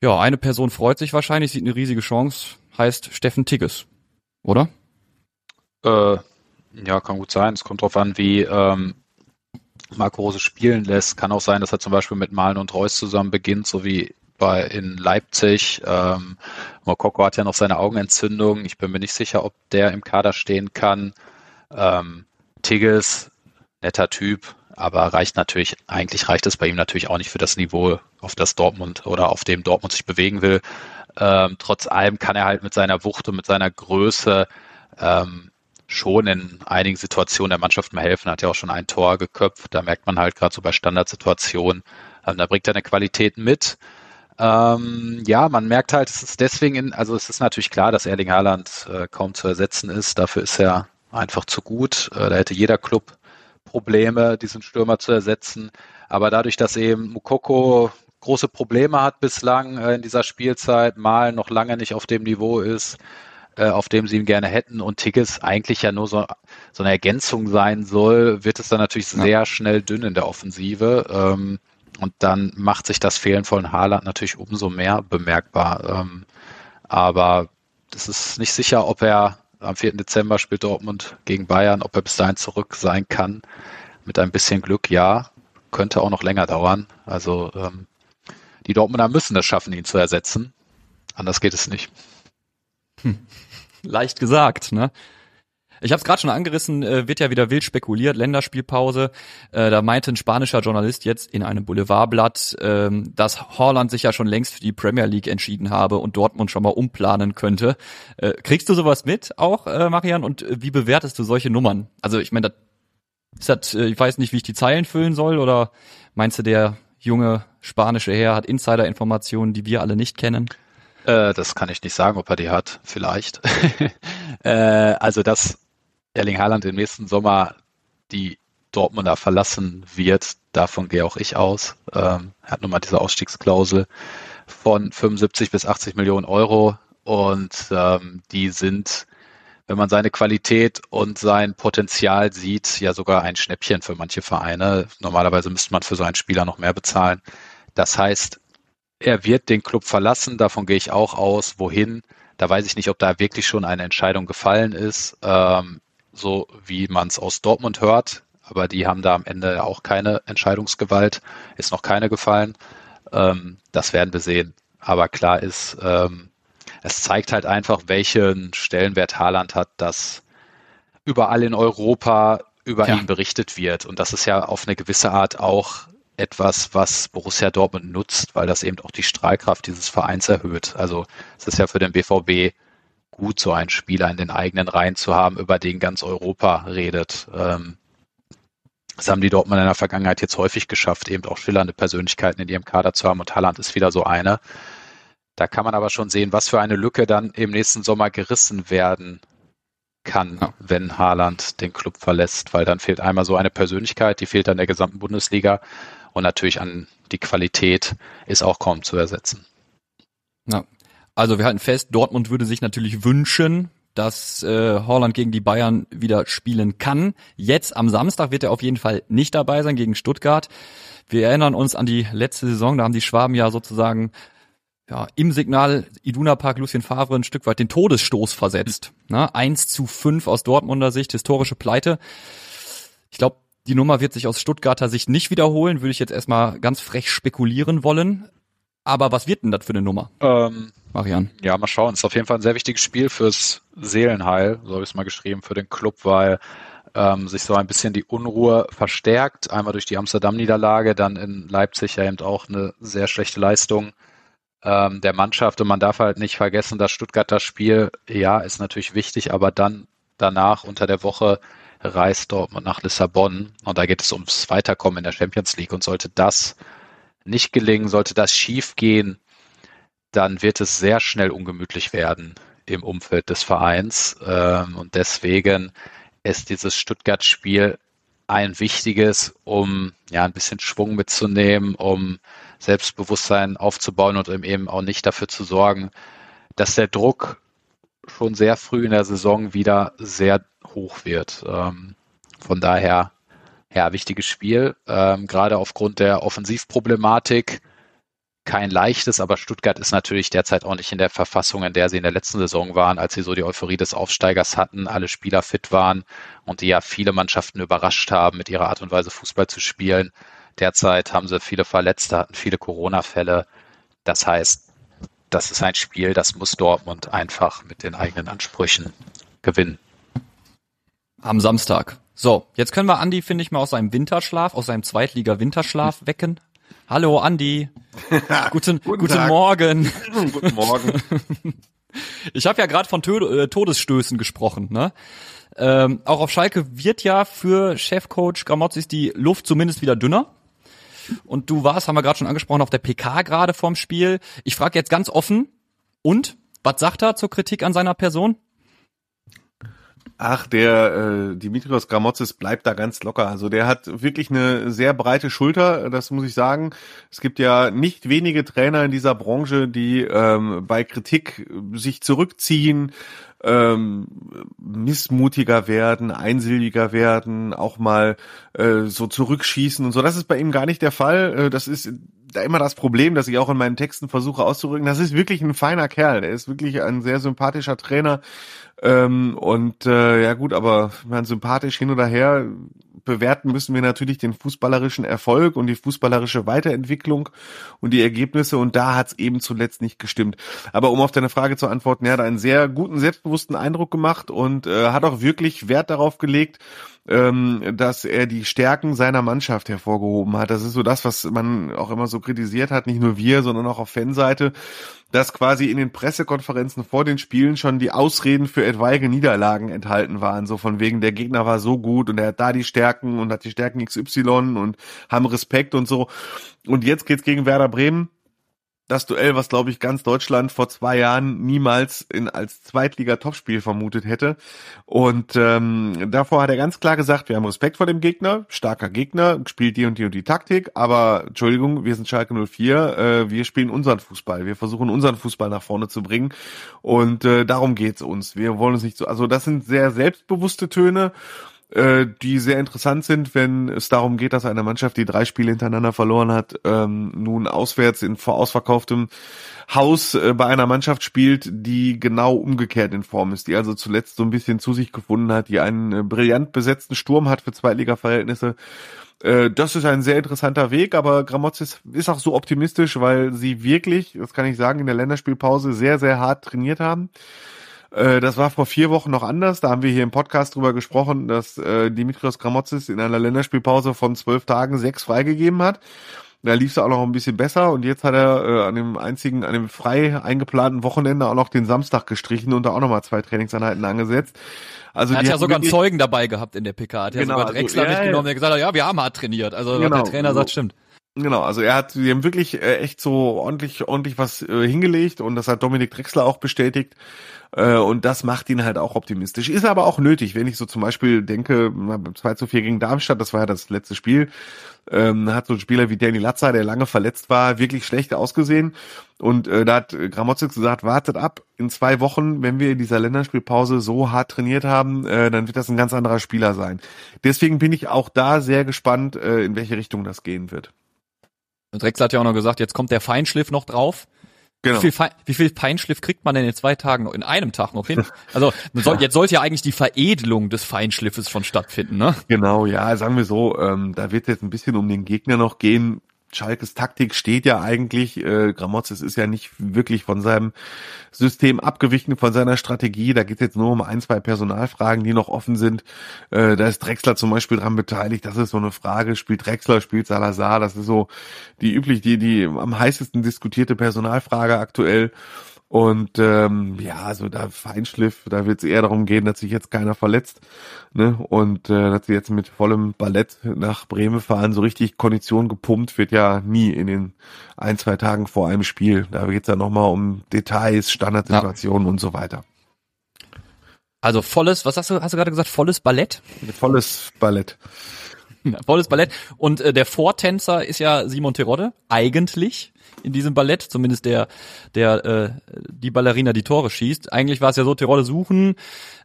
Ja, eine Person freut sich wahrscheinlich, sieht eine riesige Chance, heißt Steffen Tigges, oder? Äh, ja, kann gut sein. Es kommt darauf an, wie ähm, Marco Rose spielen lässt. Kann auch sein, dass er zum Beispiel mit Malen und Reus zusammen beginnt, so wie bei in Leipzig. Ähm, Mokoko hat ja noch seine Augenentzündung. Ich bin mir nicht sicher, ob der im Kader stehen kann. Ähm, Tigges, netter Typ, aber reicht natürlich, eigentlich reicht es bei ihm natürlich auch nicht für das Niveau, auf das Dortmund oder auf dem Dortmund sich bewegen will. Ähm, trotz allem kann er halt mit seiner Wucht und mit seiner Größe ähm, schon in einigen Situationen der Mannschaft mal helfen. Hat ja auch schon ein Tor geköpft. Da merkt man halt gerade so bei Standardsituationen, ähm, da bringt er eine Qualität mit. Ähm, ja, man merkt halt, es ist deswegen, in, also es ist natürlich klar, dass Erling Haaland äh, kaum zu ersetzen ist. Dafür ist er einfach zu gut. Äh, da hätte jeder Club Probleme, diesen Stürmer zu ersetzen. Aber dadurch, dass eben Mukoko große Probleme hat bislang äh, in dieser Spielzeit, mal noch lange nicht auf dem Niveau ist, äh, auf dem sie ihn gerne hätten und Tigges eigentlich ja nur so, so eine Ergänzung sein soll, wird es dann natürlich sehr ja. schnell dünn in der Offensive. Ähm, und dann macht sich das Fehlen von Haaland natürlich umso mehr bemerkbar. Ähm, aber es ist nicht sicher, ob er am 4. Dezember spielt Dortmund gegen Bayern. Ob er bis dahin zurück sein kann, mit ein bisschen Glück, ja. Könnte auch noch länger dauern. Also ähm, die Dortmunder müssen es schaffen, ihn zu ersetzen. Anders geht es nicht. Hm. <laughs> Leicht gesagt, ne? Ich habe es gerade schon angerissen, äh, wird ja wieder wild spekuliert, Länderspielpause. Äh, da meinte ein spanischer Journalist jetzt in einem Boulevardblatt, äh, dass Holland sich ja schon längst für die Premier League entschieden habe und Dortmund schon mal umplanen könnte. Äh, kriegst du sowas mit auch, äh, Marian? Und äh, wie bewertest du solche Nummern? Also ich meine, ist das, ich weiß nicht, wie ich die Zeilen füllen soll, oder meinst du, der junge spanische Herr hat Insider-Informationen, die wir alle nicht kennen? Das kann ich nicht sagen, ob er die hat. Vielleicht. <laughs> also das Erling Haaland im nächsten Sommer die Dortmunder verlassen wird, davon gehe auch ich aus. Ähm, er hat nun mal diese Ausstiegsklausel von 75 bis 80 Millionen Euro und ähm, die sind, wenn man seine Qualität und sein Potenzial sieht, ja sogar ein Schnäppchen für manche Vereine. Normalerweise müsste man für so einen Spieler noch mehr bezahlen. Das heißt, er wird den Club verlassen, davon gehe ich auch aus. Wohin? Da weiß ich nicht, ob da wirklich schon eine Entscheidung gefallen ist. Ähm, so wie man es aus Dortmund hört. Aber die haben da am Ende auch keine Entscheidungsgewalt, ist noch keine gefallen. Ähm, das werden wir sehen. Aber klar ist, ähm, es zeigt halt einfach, welchen Stellenwert Haaland hat, dass überall in Europa über ja. ihn berichtet wird. Und das ist ja auf eine gewisse Art auch etwas, was Borussia Dortmund nutzt, weil das eben auch die Strahlkraft dieses Vereins erhöht. Also es ist ja für den BVB gut, so einen Spieler in den eigenen Reihen zu haben, über den ganz Europa redet. Ähm, das haben die Dortmund in der Vergangenheit jetzt häufig geschafft, eben auch schillernde Persönlichkeiten in ihrem Kader zu haben und Haaland ist wieder so eine. Da kann man aber schon sehen, was für eine Lücke dann im nächsten Sommer gerissen werden kann, ja. wenn Haaland den Club verlässt, weil dann fehlt einmal so eine Persönlichkeit, die fehlt an der gesamten Bundesliga und natürlich an die Qualität ist auch kaum zu ersetzen. Ja, also wir halten fest, Dortmund würde sich natürlich wünschen, dass äh, Holland gegen die Bayern wieder spielen kann. Jetzt am Samstag wird er auf jeden Fall nicht dabei sein gegen Stuttgart. Wir erinnern uns an die letzte Saison, da haben die Schwaben ja sozusagen ja, im Signal Iduna Park Lucien Favre ein Stück weit den Todesstoß versetzt. Ne? 1 zu 5 aus Dortmunder Sicht, historische Pleite. Ich glaube, Die Nummer wird sich aus Stuttgarter Sicht nicht wiederholen, würde ich jetzt erstmal ganz frech spekulieren wollen. Aber was wird denn das für eine Nummer? Ähm, Marian. Ja, mal schauen. Ist auf jeden Fall ein sehr wichtiges Spiel fürs Seelenheil, so habe ich es mal geschrieben, für den Club, weil ähm, sich so ein bisschen die Unruhe verstärkt. Einmal durch die Amsterdam-Niederlage, dann in Leipzig ja eben auch eine sehr schlechte Leistung ähm, der Mannschaft. Und man darf halt nicht vergessen, das Stuttgarter Spiel, ja, ist natürlich wichtig, aber dann danach unter der Woche reist Dortmund nach Lissabon und da geht es ums Weiterkommen in der Champions League und sollte das nicht gelingen, sollte das schief gehen, dann wird es sehr schnell ungemütlich werden im Umfeld des Vereins ähm, und deswegen ist dieses Stuttgart-Spiel ein wichtiges, um ja ein bisschen Schwung mitzunehmen, um Selbstbewusstsein aufzubauen und eben auch nicht dafür zu sorgen, dass der Druck schon sehr früh in der Saison wieder sehr hoch wird. Ähm, von daher, ja, wichtiges Spiel, ähm, gerade aufgrund der Offensivproblematik kein leichtes, aber Stuttgart ist natürlich derzeit auch nicht in der Verfassung, in der sie in der letzten Saison waren, als sie so die Euphorie des Aufsteigers hatten, alle Spieler fit waren und die ja viele Mannschaften überrascht haben, mit ihrer Art und Weise Fußball zu spielen. Derzeit haben sie viele Verletzte, hatten viele Corona-Fälle. Das heißt, das ist ein Spiel, das muss Dortmund einfach mit den eigenen Ansprüchen gewinnen. Am Samstag. So, jetzt können wir Andi, finde ich, mal aus seinem Winterschlaf, aus seinem Zweitliga-Winterschlaf <laughs> wecken. Hallo Andi. <laughs> guten, guten, guten Morgen. <laughs> guten Morgen. Ich habe ja gerade von äh, Todesstößen gesprochen. Ne? Ähm, auch auf Schalke wird ja für Chefcoach Gramozis die Luft zumindest wieder dünner. Und du warst, haben wir gerade schon angesprochen, auf der PK gerade vorm Spiel. Ich frage jetzt ganz offen, und? Was sagt er zur Kritik an seiner Person? Ach, der äh, Dimitrios Gramotzes bleibt da ganz locker. Also der hat wirklich eine sehr breite Schulter, das muss ich sagen. Es gibt ja nicht wenige Trainer in dieser Branche, die ähm, bei Kritik sich zurückziehen, ähm, missmutiger werden, einsilbiger werden, auch mal äh, so zurückschießen und so. Das ist bei ihm gar nicht der Fall. Äh, das ist da immer das Problem, dass ich auch in meinen Texten versuche auszudrücken. Das ist wirklich ein feiner Kerl. Der ist wirklich ein sehr sympathischer Trainer. Ähm, und äh, ja gut, aber man sympathisch hin oder her bewerten müssen wir natürlich den fußballerischen Erfolg und die fußballerische Weiterentwicklung und die Ergebnisse und da hat es eben zuletzt nicht gestimmt. Aber um auf deine Frage zu antworten, er hat einen sehr guten, selbstbewussten Eindruck gemacht und äh, hat auch wirklich Wert darauf gelegt, ähm, dass er die Stärken seiner Mannschaft hervorgehoben hat. Das ist so das, was man auch immer so kritisiert hat, nicht nur wir, sondern auch auf Fanseite, dass quasi in den Pressekonferenzen vor den Spielen schon die Ausreden für etwaige Niederlagen enthalten waren. So von wegen, der Gegner war so gut und er hat da die Stärken und hat die Stärken XY und haben Respekt und so. Und jetzt geht's gegen Werder Bremen das Duell, was glaube ich ganz Deutschland vor zwei Jahren niemals in als Zweitliga-Topspiel vermutet hätte. Und ähm, davor hat er ganz klar gesagt, wir haben Respekt vor dem Gegner, starker Gegner, spielt die und die und die Taktik, aber Entschuldigung, wir sind Schalke 04, äh, wir spielen unseren Fußball, wir versuchen unseren Fußball nach vorne zu bringen und äh, darum geht's uns. Wir wollen uns nicht so, also das sind sehr selbstbewusste Töne äh, die sehr interessant sind, wenn es darum geht, dass eine Mannschaft, die drei Spiele hintereinander verloren hat, ähm, nun auswärts in vorausverkauftem Haus äh, bei einer Mannschaft spielt, die genau umgekehrt in Form ist, die also zuletzt so ein bisschen zu sich gefunden hat, die einen äh, brillant besetzten Sturm hat für Zweitliga-Verhältnisse. Äh, das ist ein sehr interessanter Weg, aber Gramotz ist, ist auch so optimistisch, weil sie wirklich, das kann ich sagen, in der Länderspielpause sehr, sehr hart trainiert haben äh, das war vor vier Wochen noch anders. Da haben wir hier im Podcast drüber gesprochen, dass äh, Dimitrios Gramotzis in einer Länderspielpause von zwölf Tagen sechs freigegeben hat. Da lief es auch noch ein bisschen besser und jetzt hat er äh, an dem einzigen, an dem frei eingeplanten Wochenende auch noch den Samstag gestrichen und da auch nochmal zwei Trainingseinheiten angesetzt. Also er hat ja sogar einen Zeugen dabei gehabt in der PK. Hat ja genau, sogar also Drexler also, ja, mitgenommen, der gesagt hat, ja, wir haben hart trainiert. Also genau, der Trainer sagt, stimmt. Genau, also er hat, die haben wirklich äh, echt so ordentlich, ordentlich was äh, hingelegt und das hat Dominik Drexler auch bestätigt. Äh, und das macht ihn halt auch optimistisch. Ist aber auch nötig, wenn ich so zum Beispiel denke, beim 2 zu 4 gegen Darmstadt, das war ja das letzte Spiel, ähm, hat so ein Spieler wie Danny Latzer, der lange verletzt war, wirklich schlecht ausgesehen. Und äh, da hat Gramozis gesagt, wartet ab, in zwei Wochen, wenn wir in dieser Länderspielpause so hart trainiert haben, äh, dann wird das ein ganz anderer Spieler sein. Deswegen bin ich auch da sehr gespannt, äh, in welche Richtung das gehen wird. Drexler hat ja auch noch gesagt, jetzt kommt der Feinschliff noch drauf. Genau. Wie, viel Fein, wie viel Feinschliff kriegt man denn in zwei Tagen noch, in einem Tag noch hin? Also soll, <laughs> jetzt sollte ja eigentlich die Veredelung des Feinschliffes von stattfinden, ne? Genau, ja, sagen wir so, ähm, da wird jetzt ein bisschen um den Gegner noch gehen. Schalkes Taktik steht ja eigentlich, äh, Gramozis ist ja nicht wirklich von seinem System abgewichen, von seiner Strategie. Da geht es jetzt nur um ein, zwei Personalfragen, die noch offen sind. Äh, da ist Drexler zum Beispiel dran beteiligt. Das ist so eine Frage. Spielt Drexler, spielt Salazar? Das ist so die üblich, die, die am heißesten diskutierte Personalfrage aktuell. Und ähm, ja, also da Feinschliff, da wird es eher darum gehen, dass sich jetzt keiner verletzt. Ne? Und äh, dass sie jetzt mit vollem Ballett nach Bremen fahren, so richtig Kondition gepumpt wird ja nie in den ein, zwei Tagen vor einem Spiel. Da geht es ja nochmal um Details, Standardsituationen ja. und so weiter. Also volles, was hast du, hast du gerade gesagt, volles Ballett? Volles Ballett. <laughs> volles Ballett. Und äh, der Vortänzer ist ja Simon Terodde, eigentlich in diesem Ballett, zumindest der, der äh, die Ballerina die Tore schießt. Eigentlich war es ja so, Tirole suchen,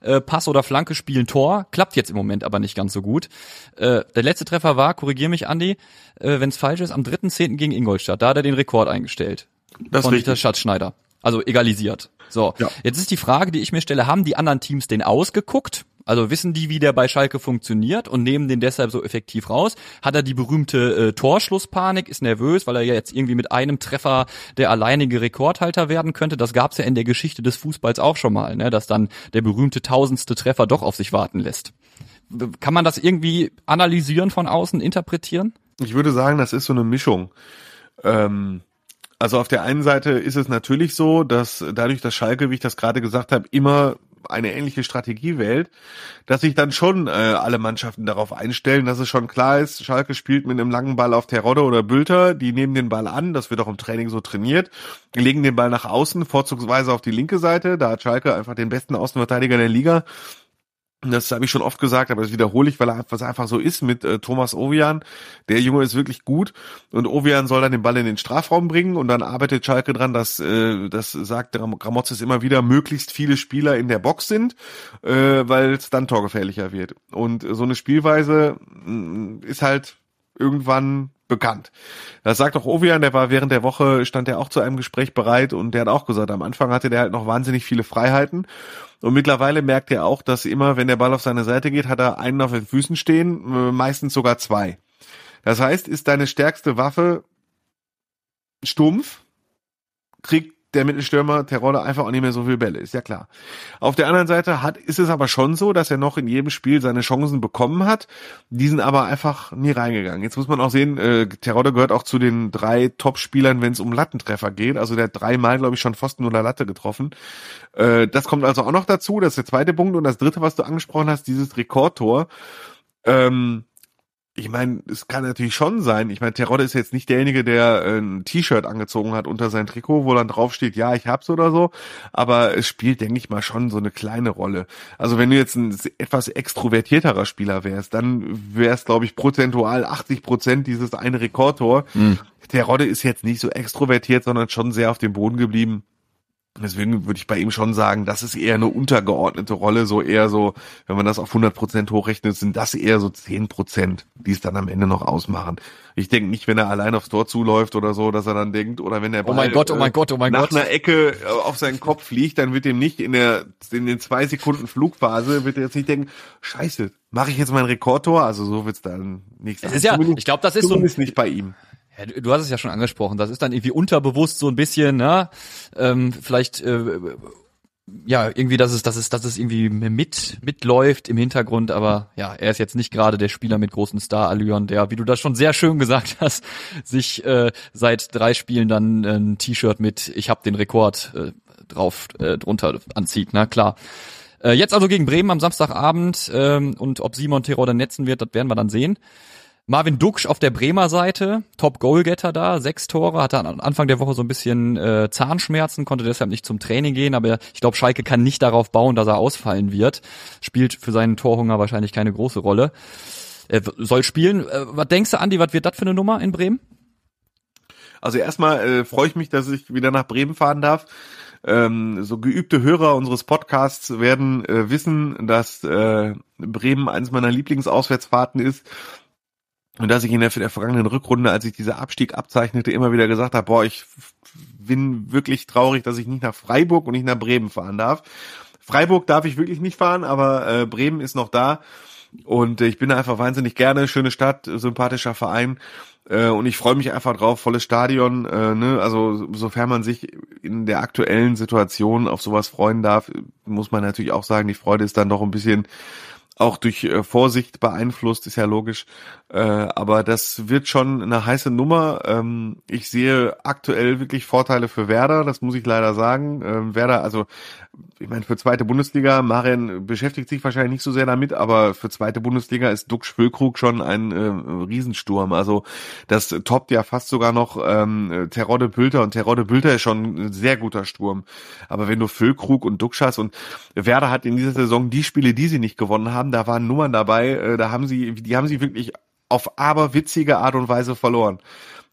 äh, Pass oder Flanke spielen Tor, klappt jetzt im Moment aber nicht ganz so gut. Äh, der letzte Treffer war, korrigier mich Andi, äh, wenn es falsch ist, am 3.10. gegen Ingolstadt. Da hat er den Rekord eingestellt. Das von Dieter Schatzschneider. Also egalisiert. So, ja. jetzt ist die Frage, die ich mir stelle, haben die anderen Teams den ausgeguckt? Also wissen die, wie der bei Schalke funktioniert und nehmen den deshalb so effektiv raus? Hat er die berühmte äh, Torschlusspanik, ist nervös, weil er ja jetzt irgendwie mit einem Treffer der alleinige Rekordhalter werden könnte? Das gab's ja in der Geschichte des Fußballs auch schon mal, ne? dass dann der berühmte tausendste Treffer doch auf sich warten lässt. Kann man das irgendwie analysieren von außen, interpretieren? Ich würde sagen, das ist so eine Mischung. Ähm also auf der einen Seite ist es natürlich so, dass dadurch, dass Schalke, wie ich das gerade gesagt habe, immer eine ähnliche Strategie wählt, dass sich dann schon äh, alle Mannschaften darauf einstellen, dass es schon klar ist, Schalke spielt mit einem langen Ball auf Terodde oder Bülter, die nehmen den Ball an, das wird auch im Training so trainiert, legen den Ball nach außen, vorzugsweise auf die linke Seite, da hat Schalke einfach den besten Außenverteidiger der Liga das habe ich schon oft gesagt, aber das wiederhole ich, weil er einfach so ist mit äh, Thomas Ovian. Der Junge ist wirklich gut und Ovian soll dann den Ball in den Strafraum bringen und dann arbeitet Schalke dran, dass äh, das sagt Gramozis immer wieder möglichst viele Spieler in der Box sind, äh, weil es dann torgefährlicher wird. Und so eine Spielweise mh, mm, ist halt irgendwann bekannt. Das sagt auch Ovian, der war während der Woche, stand er auch zu einem Gespräch bereit und der hat auch gesagt, am Anfang hatte der halt noch wahnsinnig viele Freiheiten und mittlerweile merkt er auch, dass immer, wenn der Ball auf seine Seite geht, hat er einen auf den Füßen stehen, äh, meistens sogar zwei. Das heißt, ist deine stärkste Waffe stumpf, kriegt der Mittelstürmer Terodde einfach auch nicht mehr so viel Bälle, ist ja klar. Auf der anderen Seite hat, ist es aber schon so, dass er noch in jedem Spiel seine Chancen bekommen hat. Die sind aber einfach nie reingegangen. Jetzt muss man auch sehen, äh, Terodde gehört auch zu den drei Top-Spielern, wenn es um Lattentreffer geht. Also der hat dreimal, glaube ich, schon Pfosten oder Latte getroffen. Äh, das kommt also auch noch dazu. Das ist der zweite Punkt. Und das dritte, was du angesprochen hast, dieses Rekordtor. Ähm, ich meine, es kann natürlich schon sein. Ich meine, Terodde ist jetzt nicht derjenige, der äh, ein T-Shirt angezogen hat unter sein Trikot, wo dann draufsteht, ja, ich hab's oder so. Aber es spielt, denke ich mal, schon so eine kleine Rolle. Also wenn du jetzt ein etwas extrovertierterer Spieler wärst, dann wär's, glaube ich, prozentual 80 Prozent dieses eine Rekordtor. Mhm. Terodde ist jetzt nicht so extrovertiert, sondern schon sehr auf dem Boden geblieben. Deswegen würde ich bei ihm schon sagen, das ist eher eine untergeordnete Rolle, so eher so, wenn man das auf 100 Prozent hochrechnet, sind das eher so 10 Prozent, die es dann am Ende noch ausmachen. Ich denke nicht, wenn er allein aufs Tor zuläuft oder so, dass er dann denkt, oder wenn er oh mein Gott, oh mein Gott, oh mein nach Gott. einer Ecke äh, auf seinen Kopf fliegt, dann wird ihm nicht in der in den zwei Sekunden Flugphase wird er jetzt nicht denken, Scheiße, mache ich jetzt mein Rekordtor? Also so wird's dann nicht sein. Es ist ja, ich glaube, das ist so nicht bei ihm. Ja, du, du hast es ja schon angesprochen, das ist dann irgendwie unterbewusst so ein bisschen, ne? Ähm, vielleicht äh, ja, irgendwie, dass es, dass es, dass es irgendwie mit, mitläuft im Hintergrund, aber ja, er ist jetzt nicht gerade der Spieler mit großen Star-Allüren, der, wie du das schon sehr schön gesagt <laughs> hast, sich äh, seit drei Spielen dann ein T-Shirt mit Ich hab den Rekord äh, drauf äh, drunter anzieht, na klar. Äh, jetzt also gegen Bremen am Samstagabend ähm, und ob Simon Terror netzen wird, das werden wir dann sehen. Marvin Duksch auf der Bremer Seite, Top Goalgetter da, sechs Tore, hatte am Anfang der Woche so ein bisschen äh, Zahnschmerzen, konnte deshalb nicht zum Training gehen, aber ich glaube, Schalke kann nicht darauf bauen, dass er ausfallen wird. Spielt für seinen Torhunger wahrscheinlich keine große Rolle. Er soll spielen. Äh, was denkst du, Andi, was wird das für eine Nummer in Bremen? Also erstmal äh, freue ich mich, dass ich wieder nach Bremen fahren darf. Ähm, so geübte Hörer unseres Podcasts werden äh, wissen, dass äh, Bremen eines meiner Lieblingsauswärtsfahrten ist und dass ich in der, der vergangenen Rückrunde, als ich dieser Abstieg abzeichnete, immer wieder gesagt habe, boah, ich bin wirklich traurig, dass ich nicht nach Freiburg und nicht nach Bremen fahren darf. Freiburg darf ich wirklich nicht fahren, aber äh, Bremen ist noch da. Und äh, ich bin einfach wahnsinnig gerne, schöne Stadt, sympathischer Verein. Äh, und ich freue mich einfach drauf, volles Stadion. Äh, ne? Also sofern man sich in der aktuellen Situation auf sowas freuen darf, muss man natürlich auch sagen, die Freude ist dann doch ein bisschen auch durch äh, Vorsicht beeinflusst, ist ja logisch. Äh, aber das wird schon eine heiße Nummer. Ähm, ich sehe aktuell wirklich Vorteile für Werder, das muss ich leider sagen. Ähm, Werder, also ich meine, für zweite Bundesliga, Marian beschäftigt sich wahrscheinlich nicht so sehr damit, aber für zweite Bundesliga ist Duck Spülkrug schon ein äh, Riesensturm. Also das toppt ja fast sogar noch ähm, Terodde Bülter und Terodde Bülter ist schon ein sehr guter Sturm. Aber wenn du Füllkrug und Duxchas und Werder hat in dieser Saison die Spiele, die sie nicht gewonnen haben, da waren Nummern dabei, äh, da haben sie, die haben sie wirklich auf aberwitzige Art und Weise verloren.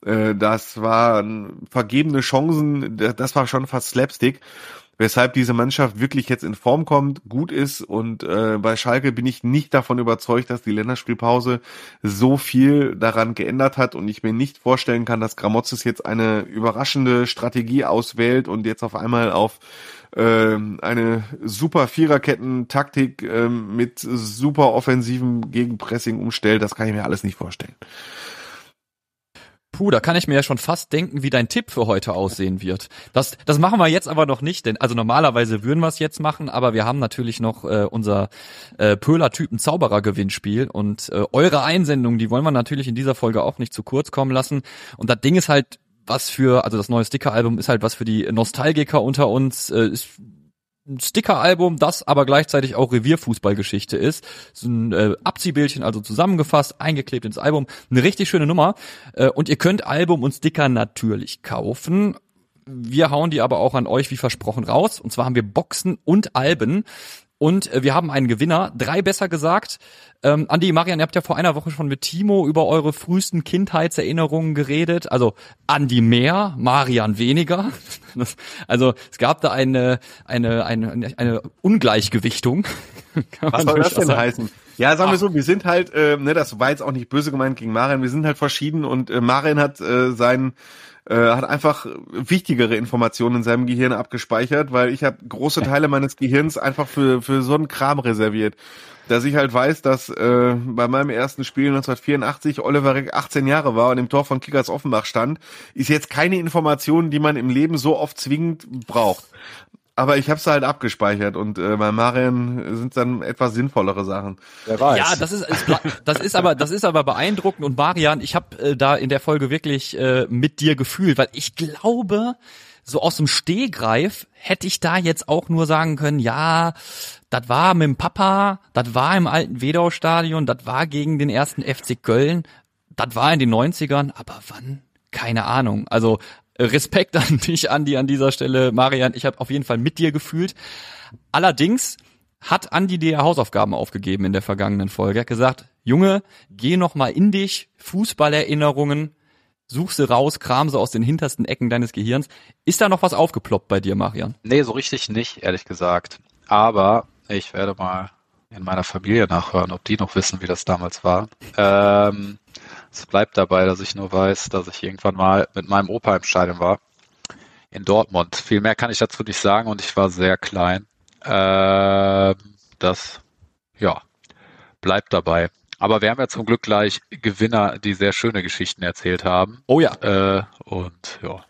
Äh, das waren vergebene Chancen, das war schon fast Slapstick weshalb diese Mannschaft wirklich jetzt in Form kommt, gut ist und äh, bei Schalke bin ich nicht davon überzeugt, dass die Länderspielpause so viel daran geändert hat und ich mir nicht vorstellen kann, dass Gramozis jetzt eine überraschende Strategie auswählt und jetzt auf einmal auf äh, eine super Viererketten-Taktik äh, mit super offensivem Gegenpressing umstellt. Das kann ich mir alles nicht vorstellen. Puh, da kann ich mir ja schon fast denken, wie dein Tipp für heute aussehen wird. Das, das machen wir jetzt aber noch nicht, denn also normalerweise würden wir es jetzt machen, aber wir haben natürlich noch äh, unser äh, Pöhler-Typen Zauberer-Gewinnspiel und äh, eure Einsendungen, die wollen wir natürlich in dieser Folge auch nicht zu kurz kommen lassen. Und das Ding ist halt was für, also das neue Sticker-Album ist halt was für die Nostalgiker unter uns. Äh, ist ein Sticker-Album, das aber gleichzeitig auch Revierfußballgeschichte ist. So ein äh, Abziehbildchen, also zusammengefasst, eingeklebt ins Album. Eine richtig schöne Nummer. Äh, und ihr könnt Album und Sticker natürlich kaufen. Wir hauen die aber auch an euch wie versprochen raus. Und zwar haben wir Boxen und Alben. Und äh, wir haben einen Gewinner, drei besser gesagt. Ähm, Andi, Marian, ihr habt ja vor einer Woche schon mit Timo über eure frühesten Kindheitserinnerungen geredet. Also Andi mehr, Marian weniger. <laughs> also es gab da eine, eine, eine, eine Ungleichgewichtung. <laughs> Was soll das denn sagen. heißen? Ja, sagen wir so, wir sind halt, äh, ne, das war jetzt auch nicht böse gemeint gegen Marian, wir sind halt verschieden und äh, Marian hat äh, seinen äh, hat einfach wichtigere Informationen in seinem Gehirn abgespeichert, weil ich habe große Teile meines Gehirns einfach für, für so einen Kram reserviert. Dass ich halt weiß, dass äh, bei meinem ersten Spiel 1984 Oliver Reck 18 Jahre war und im Tor von Kickers Offenbach stand, ist jetzt keine Information, die man im Leben so oft zwingend braucht. Aber ich habe es halt abgespeichert und äh, bei Marian sind dann etwas sinnvollere Sachen. Wer weiß. Ja, das ist das ist aber das ist aber beeindruckend und Marian, ich habe äh, da in der Folge wirklich äh, mit dir gefühlt, weil ich glaube, so aus dem Stehgreif hätte ich da jetzt auch nur sagen können, ja, das war mit dem Papa, das war im alten Wedau-Stadion, das war gegen den ersten FC Köln, das war in den 90ern, aber wann? Keine Ahnung. Also Respekt an dich, Andi, an dieser Stelle. Marian, ich habe auf jeden Fall mit dir gefühlt. Allerdings hat Andi dir Hausaufgaben aufgegeben in der vergangenen Folge. Er hat gesagt, Junge, geh noch mal in dich, Fußballererinnerungen, such sie raus, kram sie aus den hintersten Ecken deines Gehirns. Ist da noch was aufgeploppt bei dir, Marian? Nee, so richtig nicht, ehrlich gesagt. Aber ich werde mal in meiner Familie nachhören, ob die noch wissen, wie das damals war. Ähm, es bleibt dabei, dass ich nur weiß, dass ich irgendwann mal mit meinem Opa im Stadion war. In Dortmund. Viel mehr kann ich dazu nicht sagen und ich war sehr klein. Äh, das, ja, bleibt dabei. Aber wir haben ja zum Glück gleich Gewinner, die sehr schöne Geschichten erzählt haben. Oh ja. Äh, und ja.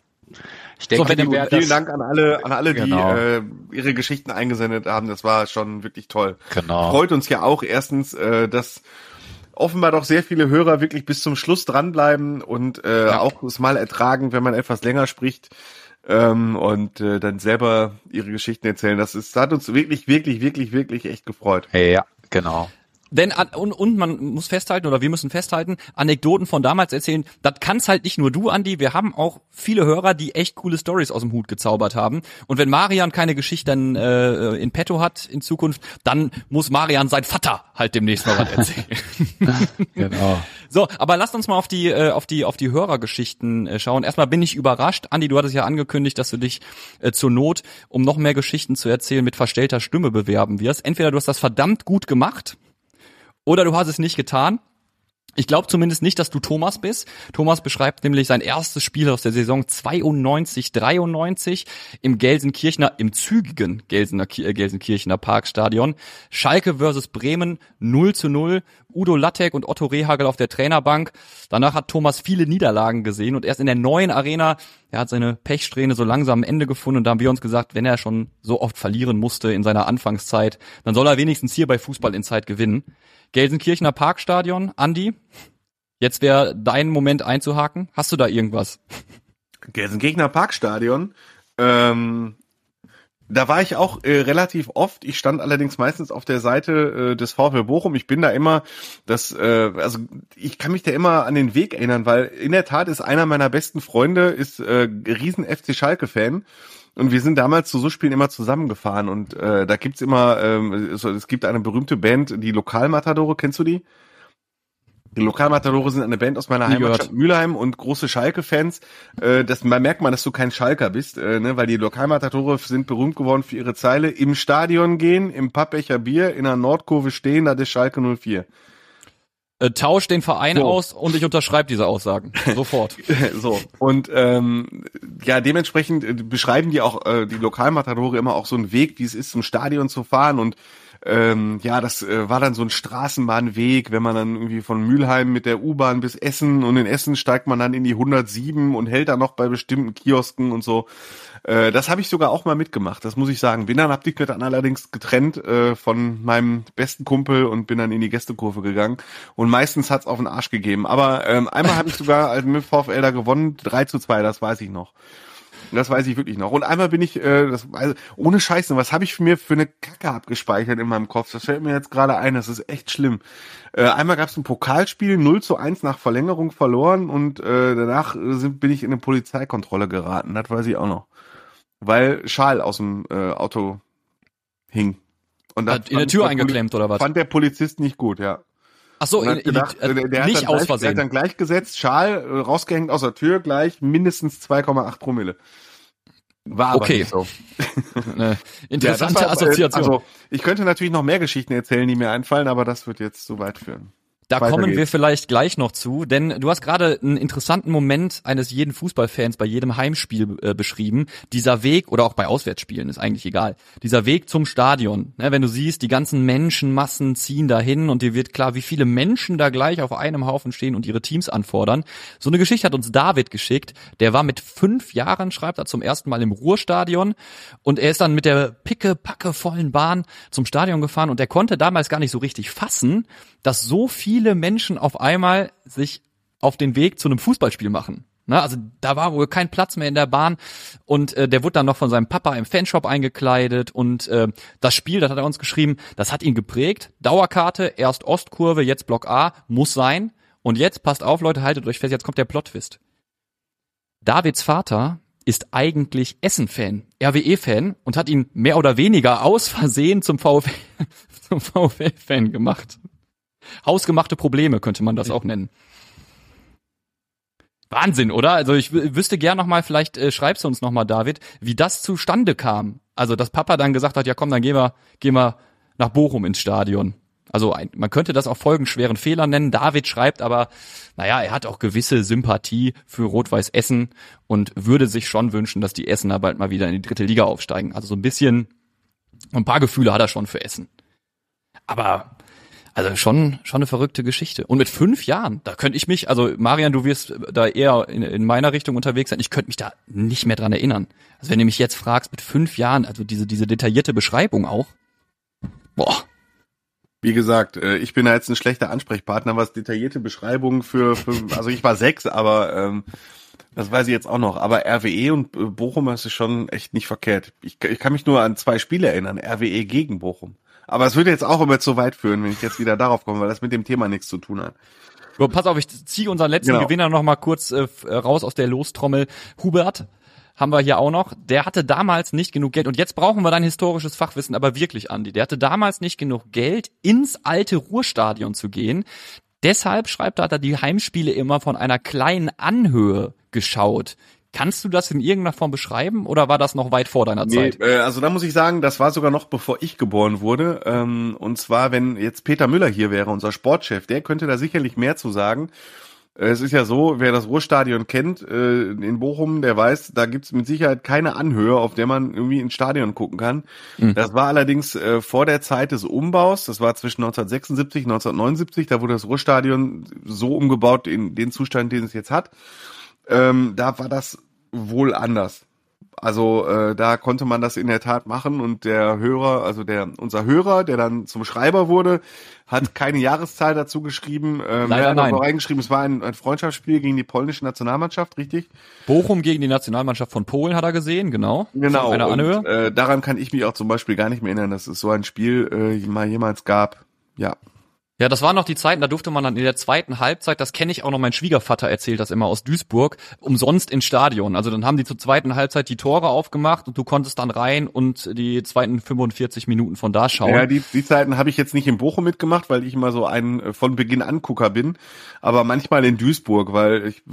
Ich denke, so, vielen das, Dank an alle, an alle, genau. die äh, ihre Geschichten eingesendet haben. Das war schon wirklich toll. Genau. Freut uns ja auch erstens, äh, dass offenbar doch sehr viele Hörer wirklich bis zum Schluss dranbleiben und äh, ja. auch es mal ertragen, wenn man etwas länger spricht ähm, und äh, dann selber ihre Geschichten erzählen. Das ist, das hat uns wirklich, wirklich, wirklich, wirklich echt gefreut. Ja, genau. Denn und, und man muss festhalten oder wir müssen festhalten, Anekdoten von damals erzählen, das kannst halt nicht nur du, Andi, wir haben auch viele Hörer, die echt coole Stories aus dem Hut gezaubert haben. Und wenn Marian keine Geschichten äh, in petto hat in Zukunft, dann muss Marian sein Vater halt demnächst mal was erzählen. <laughs> genau. So, aber lasst uns mal auf die äh, auf die auf die Hörergeschichten äh, schauen. Erstmal bin ich überrascht, Andi, du hattest ja angekündigt, dass du dich äh, zur Not, um noch mehr Geschichten zu erzählen, mit verstellter Stimme bewerben wirst. Entweder du hast das verdammt gut gemacht oder du hast es nicht getan. Ich glaube zumindest nicht, dass du Thomas bist. Thomas beschreibt nämlich sein erstes Spiel aus der Saison 92, 93 im Gelsenkirchener, im zügigen Gelsener, äh, Gelsenkirchener Parkstadion. Schalke versus Bremen 0 zu 0. Udo Lattek und Otto Rehagel auf der Trainerbank. Danach hat Thomas viele Niederlagen gesehen und erst in der neuen Arena, er hat seine Pechsträhne so langsam am Ende gefunden und da haben wir uns gesagt, wenn er schon so oft verlieren musste in seiner Anfangszeit, dann soll er wenigstens hier bei Fußball in Zeit gewinnen. Gelsenkirchener Parkstadion. Andi, jetzt wäre dein Moment einzuhaken. Hast du da irgendwas? Gelsenkirchener Parkstadion. Ähm, da war ich auch äh, relativ oft. Ich stand allerdings meistens auf der Seite äh, des VfL Bochum. Ich bin da immer, das, äh, also ich kann mich da immer an den Weg erinnern, weil in der Tat ist einer meiner besten Freunde ist äh, riesen FC Schalke Fan und wir sind damals zu so Spielen immer zusammengefahren und äh, da gibt's immer, ähm, es, es gibt eine berühmte Band, die Lokalmatadore, kennst du die? Die Lokalmatadore sind eine Band aus meiner Heimatstadt Mülheim und große Schalke-Fans. Äh, das man merkt man, dass du kein Schalker bist, äh, ne? weil die Lokalmatadore sind berühmt geworden für ihre Zeile im Stadion gehen, im Pappbecher Bier, in der Nordkurve stehen, da ist Schalke 04 äh, tausch den Verein so. aus und ich unterschreibe diese Aussagen. Sofort. <laughs> so. Und ähm, ja, dementsprechend äh, beschreiben die auch, äh, die Lokalmatadore immer auch so einen Weg, wie es ist, zum Stadion zu fahren und ähm, ja, das äh, war dann so ein Straßenbahnweg, wenn man dann irgendwie von Mülheim mit der U-Bahn bis Essen und in Essen steigt man dann in die 107 und hält dann noch bei bestimmten Kiosken und so. Äh, das habe ich sogar auch mal mitgemacht, das muss ich sagen. Bin dann, hab dich dann allerdings getrennt äh, von meinem besten Kumpel und bin dann in die Gästekurve gegangen. Und meistens hat's auf den Arsch gegeben. Aber ähm, einmal habe ich sogar mit VfL da gewonnen, 3 zu 2, das weiß ich noch. Das weiß ich wirklich noch. Und einmal bin ich, äh, das, also, ohne Scheiße, was habe ich mir für eine Kacke abgespeichert in meinem Kopf? Das fällt mir jetzt gerade ein, das ist echt schlimm. Äh, einmal gab es ein Pokalspiel, 0 zu 1 nach Verlängerung verloren und äh, danach sind, bin ich in eine Polizeikontrolle geraten. Das weiß ich auch noch. Weil Schal aus dem äh, Auto hing. Und Hat in der Tür eingeklemmt oder was? Fand der Polizist nicht gut, ja. Ach so, in, gedacht, in die, äh, der nicht aus Versehen. Der hat dann gleich gesetzt, Schal äh, rausgehängt aus der Tür, gleich mindestens 2,8 Promille. War aber okay. nicht so. <laughs> Eine interessante ja, war, äh, Assoziation. Also, ich könnte natürlich noch mehr Geschichten erzählen, die mir einfallen, aber das wird jetzt zu weit führen. Da kommen wir vielleicht gleich noch zu, denn du hast gerade einen interessanten Moment eines jeden Fußballfans bei jedem Heimspiel äh, beschrieben. Dieser Weg, oder auch bei Auswärtsspielen, ist eigentlich egal. Dieser Weg zum Stadion. Ne, wenn du siehst, die ganzen Menschenmassen ziehen dahin und dir wird klar, wie viele Menschen da gleich auf einem Haufen stehen und ihre Teams anfordern. So eine Geschichte hat uns David geschickt. Der war mit fünf Jahren, schreibt er, zum ersten Mal im Ruhrstadion und er ist dann mit der picke, packe vollen Bahn zum Stadion gefahren und er konnte damals gar nicht so richtig fassen, dass so viele Menschen auf einmal sich auf den Weg zu einem Fußballspiel machen. Na, also da war wohl kein Platz mehr in der Bahn und äh, der wurde dann noch von seinem Papa im Fanshop eingekleidet und äh, das Spiel, das hat er uns geschrieben, das hat ihn geprägt. Dauerkarte, erst Ostkurve, jetzt Block A, muss sein. Und jetzt passt auf, Leute, haltet euch fest, jetzt kommt der Plot-Twist. Davids Vater ist eigentlich Essen-Fan, RWE-Fan und hat ihn mehr oder weniger aus Versehen zum VfL, <laughs> zum VfL-Fan gemacht. Hausgemachte Probleme könnte man das auch nennen. Wahnsinn, oder? Also ich wüsste gern noch mal, vielleicht äh, schreibst du uns noch mal, David, wie das zustande kam. Also dass Papa dann gesagt hat, ja komm, dann gehen wir, gehen wir nach Bochum ins Stadion. Also ein, man könnte das auch folgenschweren Fehler nennen. David schreibt aber, naja, er hat auch gewisse Sympathie für Rot-Weiß Essen und würde sich schon wünschen, dass die Essener bald mal wieder in die dritte Liga aufsteigen. Also so ein bisschen, ein paar Gefühle hat er schon für Essen. Aber also schon, schon eine verrückte Geschichte. Und mit fünf Jahren, da könnte ich mich, also Marian, du wirst da eher in, in meiner Richtung unterwegs sein, ich könnte mich da nicht mehr dran erinnern. Also wenn du mich jetzt fragst, mit fünf Jahren, also diese, diese detaillierte Beschreibung auch, boah. Wie gesagt, äh, ich bin da jetzt ein schlechter Ansprechpartner, was detaillierte Beschreibungen für, für also ich war sechs, aber ähm, das weiß ich jetzt auch noch. Aber RWE und äh, Bochum ist schon echt nicht verkehrt. Ich, ich kann mich nur an zwei Spiele erinnern. RWE gegen Bochum. Aber es würde jetzt auch immer zu weit führen, wenn ich jetzt wieder darauf komme, weil das mit dem Thema nichts zu tun hat. So, pass auf, ich ziehe unseren letzten genau. Gewinner noch mal kurz äh, raus aus der Lostrommel. Hubert haben wir hier auch noch. Der hatte damals nicht genug Geld und jetzt brauchen wir dein historisches Fachwissen aber wirklich, Andi. Der hatte damals nicht genug Geld, ins alte Ruhrstadion zu gehen. Deshalb schreibt er, hat er die Heimspiele immer von einer kleinen Anhöhe geschaut Kannst du das in irgendeiner Form beschreiben oder war das noch weit vor deiner nee, Zeit? Äh, also da muss ich sagen, das war sogar noch bevor ich geboren wurde. Ähm, und zwar, wenn jetzt Peter Müller hier wäre, unser Sportchef, der könnte da sicherlich mehr zu sagen. Es ist ja so, wer das Ruhrstadion kennt äh, in Bochum, der weiß, da gibt's mit Sicherheit keine Anhöhe, auf der man irgendwie ins Stadion gucken kann. Mhm. Das war allerdings äh, vor der Zeit des Umbaus, das war zwischen 1976 und 1979, da wurde das Ruhrstadion so umgebaut in den Zustand, den es jetzt hat. Ähm, da war das wohl anders. Also äh, da konnte man das in der Tat machen und der Hörer, also der unser Hörer, der dann zum Schreiber wurde, hat keine Jahreszahl dazu geschrieben. Ähm, Leider er hat nein. reingeschrieben, es war ein, ein Freundschaftsspiel gegen die polnische Nationalmannschaft, richtig? Bochum gegen die Nationalmannschaft von Polen hat er gesehen, genau. Genau. Und, äh, daran kann ich mich auch zum Beispiel gar nicht mehr erinnern, dass es so ein Spiel äh, mal jemals gab. Ja, ja, das waren noch die Zeiten, da durfte man dann in der zweiten Halbzeit, das kenne ich auch noch, mein Schwiegervater erzählt das immer aus Duisburg, umsonst ins Stadion. Also dann haben die zur zweiten Halbzeit die Tore aufgemacht und du konntest dann rein und die zweiten 45 Minuten von da schauen. Ja, die, die Zeiten habe ich jetzt nicht in Bochum mitgemacht, weil ich immer so ein äh, von Beginn an Gucker bin, aber manchmal in Duisburg, weil ich,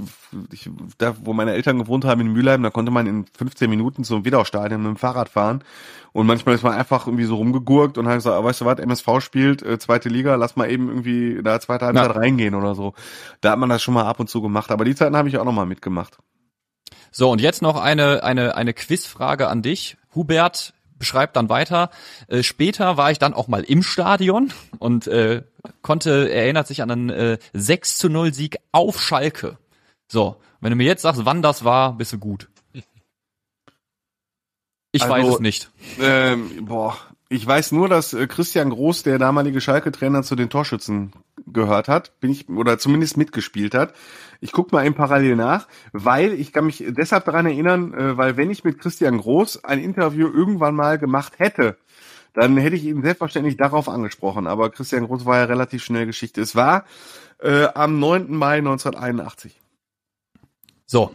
ich da, wo meine Eltern gewohnt haben in Mülheim, da konnte man in 15 Minuten zum Wiederstadion mit dem Fahrrad fahren und manchmal ist man einfach irgendwie so rumgegurkt und hat gesagt, ah, weißt du was, MSV spielt, äh, zweite Liga, lass mal eben irgendwie da zweite Halbzeit reingehen oder so. Da hat man das schon mal ab und zu gemacht. Aber die Zeiten habe ich auch noch mal mitgemacht. So, und jetzt noch eine, eine, eine Quizfrage an dich. Hubert beschreibt dann weiter. Äh, später war ich dann auch mal im Stadion und äh, konnte, erinnert sich an einen äh, 6 zu 0 Sieg auf Schalke. So, wenn du mir jetzt sagst, wann das war, bist du gut. Ich also, weiß es nicht. Ähm, boah, ich weiß nur, dass äh, Christian Groß, der damalige Schalke-Trainer, zu den Torschützen gehört hat, bin ich oder zumindest mitgespielt hat. Ich guck mal eben parallel nach, weil ich kann mich deshalb daran erinnern, äh, weil wenn ich mit Christian Groß ein Interview irgendwann mal gemacht hätte, dann hätte ich ihn selbstverständlich darauf angesprochen. Aber Christian Groß war ja relativ schnell Geschichte. Es war äh, am 9. Mai 1981. So,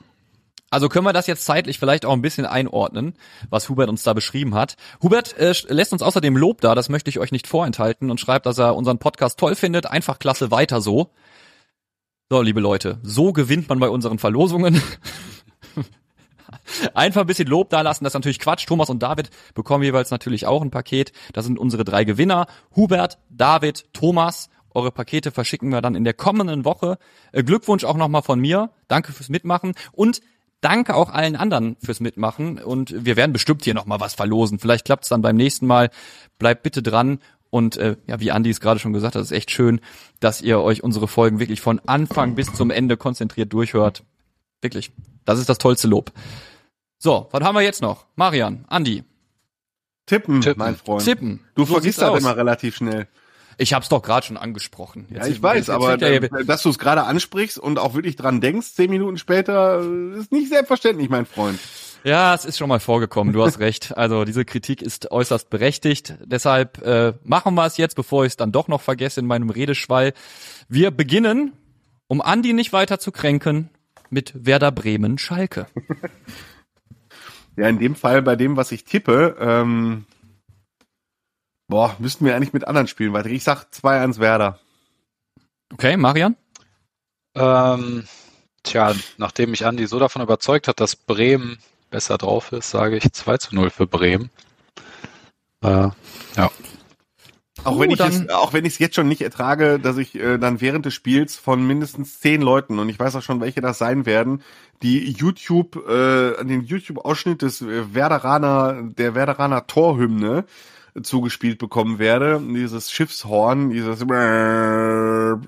also können wir das jetzt zeitlich vielleicht auch ein bisschen einordnen, was Hubert uns da beschrieben hat. Hubert äh, lässt uns außerdem Lob da, das möchte ich euch nicht vorenthalten und schreibt, dass er unseren Podcast toll findet. Einfach klasse, weiter so. So, liebe Leute, so gewinnt man bei unseren Verlosungen. <laughs> Einfach ein bisschen Lob da lassen, das ist natürlich Quatsch. Thomas und David bekommen jeweils natürlich auch ein Paket. Das sind unsere drei Gewinner. Hubert, David, Thomas. Eure Pakete verschicken wir dann in der kommenden Woche. Äh, Glückwunsch auch nochmal von mir. Danke fürs Mitmachen. Und Danke auch allen anderen fürs Mitmachen und wir werden bestimmt hier nochmal was verlosen. Vielleicht klappt es dann beim nächsten Mal. Bleibt bitte dran und äh, ja, wie Andi es gerade schon gesagt hat, ist echt schön, dass ihr euch unsere Folgen wirklich von Anfang bis zum Ende konzentriert durchhört. Wirklich, das ist das tollste Lob. So, was haben wir jetzt noch? Marian, Andi. Tippen, Tippen. mein Freund. Tippen. Du so vergisst das immer relativ schnell. Ich habe es doch gerade schon angesprochen. Jetzt ja, ich weiß, aber ja dass du es gerade ansprichst und auch wirklich dran denkst, zehn Minuten später, ist nicht selbstverständlich, mein Freund. Ja, es ist schon mal vorgekommen, du hast <laughs> recht. Also diese Kritik ist äußerst berechtigt. Deshalb äh, machen wir es jetzt, bevor ich es dann doch noch vergesse in meinem Redeschwall. Wir beginnen, um Andi nicht weiter zu kränken, mit Werder Bremen Schalke. <laughs> ja, in dem Fall bei dem, was ich tippe, ähm, Boah, müssten wir eigentlich mit anderen spielen weiter. Ich sag 2-1 Werder. Okay, Marian? Ähm, tja, nachdem mich Andi so davon überzeugt hat, dass Bremen besser drauf ist, sage ich 2 zu 0 für Bremen. Äh, ja. Auch wenn, oh, ich es, auch wenn ich es jetzt schon nicht ertrage, dass ich äh, dann während des Spiels von mindestens zehn Leuten, und ich weiß auch schon, welche das sein werden, die YouTube, äh, den YouTube-Ausschnitt des äh, Werderaner, der Werderaner Torhymne zugespielt bekommen werde. Dieses Schiffshorn, dieses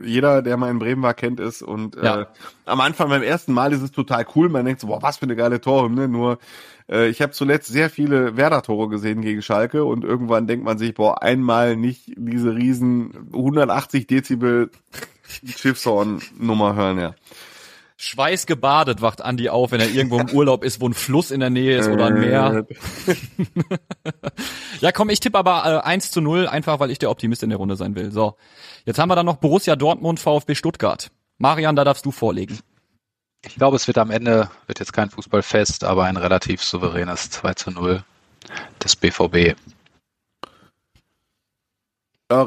jeder, der mal in Bremen war, kennt es. Und ja. äh, am Anfang beim ersten Mal ist es total cool. Man denkt so, boah, was für eine geile Torhymne. Nur äh, ich habe zuletzt sehr viele Werder-Tore gesehen gegen Schalke und irgendwann denkt man sich, boah, einmal nicht diese riesen 180 Dezibel Schiffshorn-Nummer hören, ja. Schweißgebadet wacht Andi auf, wenn er irgendwo im <laughs> Urlaub ist, wo ein Fluss in der Nähe ist oder ein Meer. <laughs> ja, komm, ich tippe aber äh, 1 zu 0, einfach weil ich der Optimist in der Runde sein will. So, jetzt haben wir dann noch Borussia Dortmund, VfB Stuttgart. Marian, da darfst du vorlegen. Ich glaube, es wird am Ende, wird jetzt kein Fußballfest, aber ein relativ souveränes 2 zu 0 des BVB.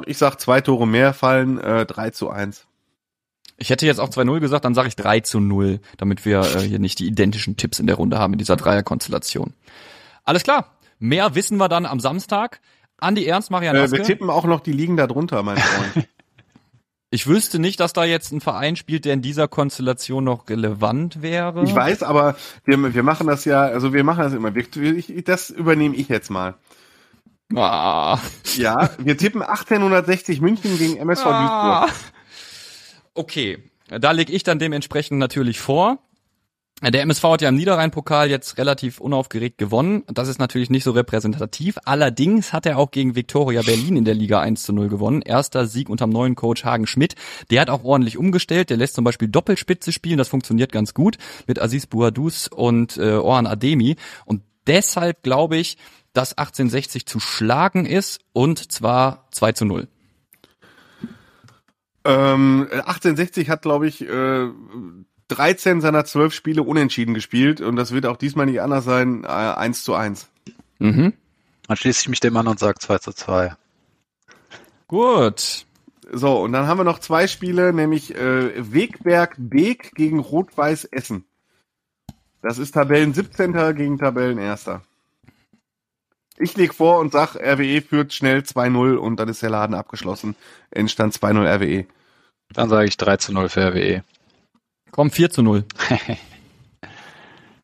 Ich sag zwei Tore mehr fallen, äh, 3 zu 1. Ich hätte jetzt auch 2-0 gesagt, dann sage ich 3 zu 0, damit wir äh, hier nicht die identischen Tipps in der Runde haben in dieser Dreierkonstellation. Alles klar. Mehr wissen wir dann am Samstag. Andi Ernst, Marian Äh, wir tippen auch noch die Ligen da drunter, mein Freund. <laughs> Ich wüsste nicht, dass da jetzt ein Verein spielt, der in dieser Konstellation noch relevant wäre. Ich weiß, aber wir, wir machen das ja, also wir machen das immer. Ich, das übernehme ich jetzt mal. Ah. Ja, wir tippen 1860 München gegen MSV Ah. Duisburg. Okay, da lege ich dann dementsprechend natürlich vor. Der MSV hat ja im Niederrhein-Pokal jetzt relativ unaufgeregt gewonnen. Das ist natürlich nicht so repräsentativ. Allerdings hat er auch gegen Viktoria Berlin in der Liga 1 zu 0 gewonnen. Erster Sieg unterm neuen Coach Hagen Schmidt. Der hat auch ordentlich umgestellt. Der lässt zum Beispiel Doppelspitze spielen. Das funktioniert ganz gut mit Aziz Bouadouz und äh, Orhan Ademi. Und deshalb glaube ich, dass 1860 zu schlagen ist und zwar 2 zu 0. Ähm, 1860 hat, glaube ich, äh, 13 seiner 12 Spiele unentschieden gespielt und das wird auch diesmal nicht anders sein, äh, 1 zu 1. Mhm. Dann schließe ich mich dem an und sage 2 zu 2. Gut. So, und dann haben wir noch zwei Spiele, nämlich äh, Wegberg Beek gegen Rot-Weiß Essen. Das ist Tabellen 17. gegen Tabellen 1. Ich leg vor und sag, RWE führt schnell 2-0 und dann ist der Laden abgeschlossen. Endstand 2-0 RWE. Dann sage ich 3 zu 0 für RWE. Komm, 4 zu 0. <laughs>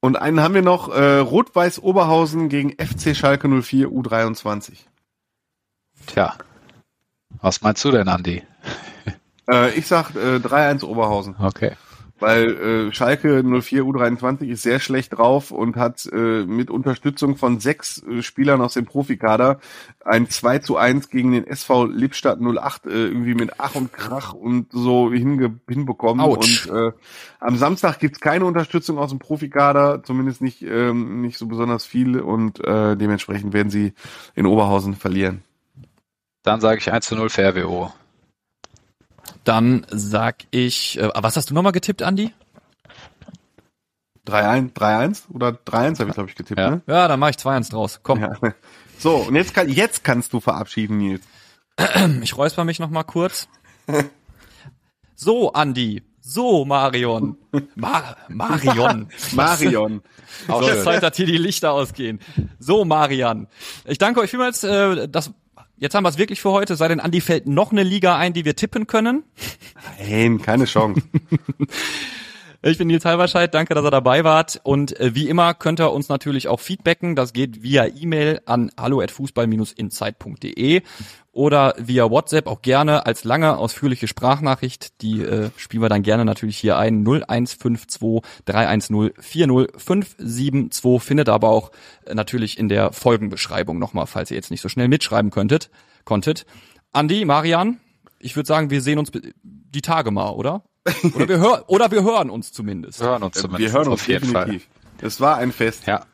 Und einen haben wir noch, äh, Rot-Weiß Oberhausen gegen FC Schalke 04 U23. Tja. Was meinst du denn, Andi? Äh, ich sag äh, 3-1 Oberhausen. Okay. Weil äh, Schalke 04 U23 ist sehr schlecht drauf und hat äh, mit Unterstützung von sechs äh, Spielern aus dem Profikader ein 2 zu 1 gegen den SV Lippstadt 08 äh, irgendwie mit Ach und Krach und so hinge hinbekommen. Autsch. Und äh, am Samstag gibt's keine Unterstützung aus dem Profikader, zumindest nicht, ähm, nicht so besonders viel und äh, dementsprechend werden sie in Oberhausen verlieren. Dann sage ich 1 zu 0 für RWO. Dann sag ich, äh, was hast du nochmal getippt, Andi? 3-1 3-1 oder 3-1 habe ich glaube ich getippt, Ja. ne? Ja, dann mache ich 2-1 draus. Komm, Ja. <laughs> So, und jetzt, kann, jetzt kannst du verabschieden, Nils. <clears throat> ich räusper mich nochmal kurz. <laughs> So, Andi. So, Marion. Mar Marion. <laughs> Marion. Auch So. Zeit, dass hier die Lichter ausgehen. So, Marian. Ich danke euch vielmals. Äh, das, jetzt haben wir es wirklich für heute. Sei denn, Andi fällt noch eine Liga ein, die wir tippen können. Nein, keine Chance. <laughs> Ich bin Nils Halberscheid, danke, dass ihr dabei wart. Und äh, wie immer könnt ihr uns natürlich auch feedbacken. Das geht via E-Mail an hallo@fußball-insight.de oder via WhatsApp auch gerne als lange ausführliche Sprachnachricht. Die äh, spielen wir dann gerne natürlich hier ein 0152 310 40572. Findet aber auch äh, natürlich in der Folgenbeschreibung nochmal, falls ihr jetzt nicht so schnell mitschreiben könntet, konntet. Andi, Marian, ich würde sagen, wir sehen uns die Tage mal, oder? Oder wir, hör oder wir hören uns zumindest. Wir hören uns zumindest. Wir hören uns auf jeden definitiv. Es war ein Fest. Fall. Ja.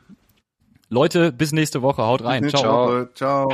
Leute, bis nächste Woche. Haut rein. Ciao. Woche. Ciao.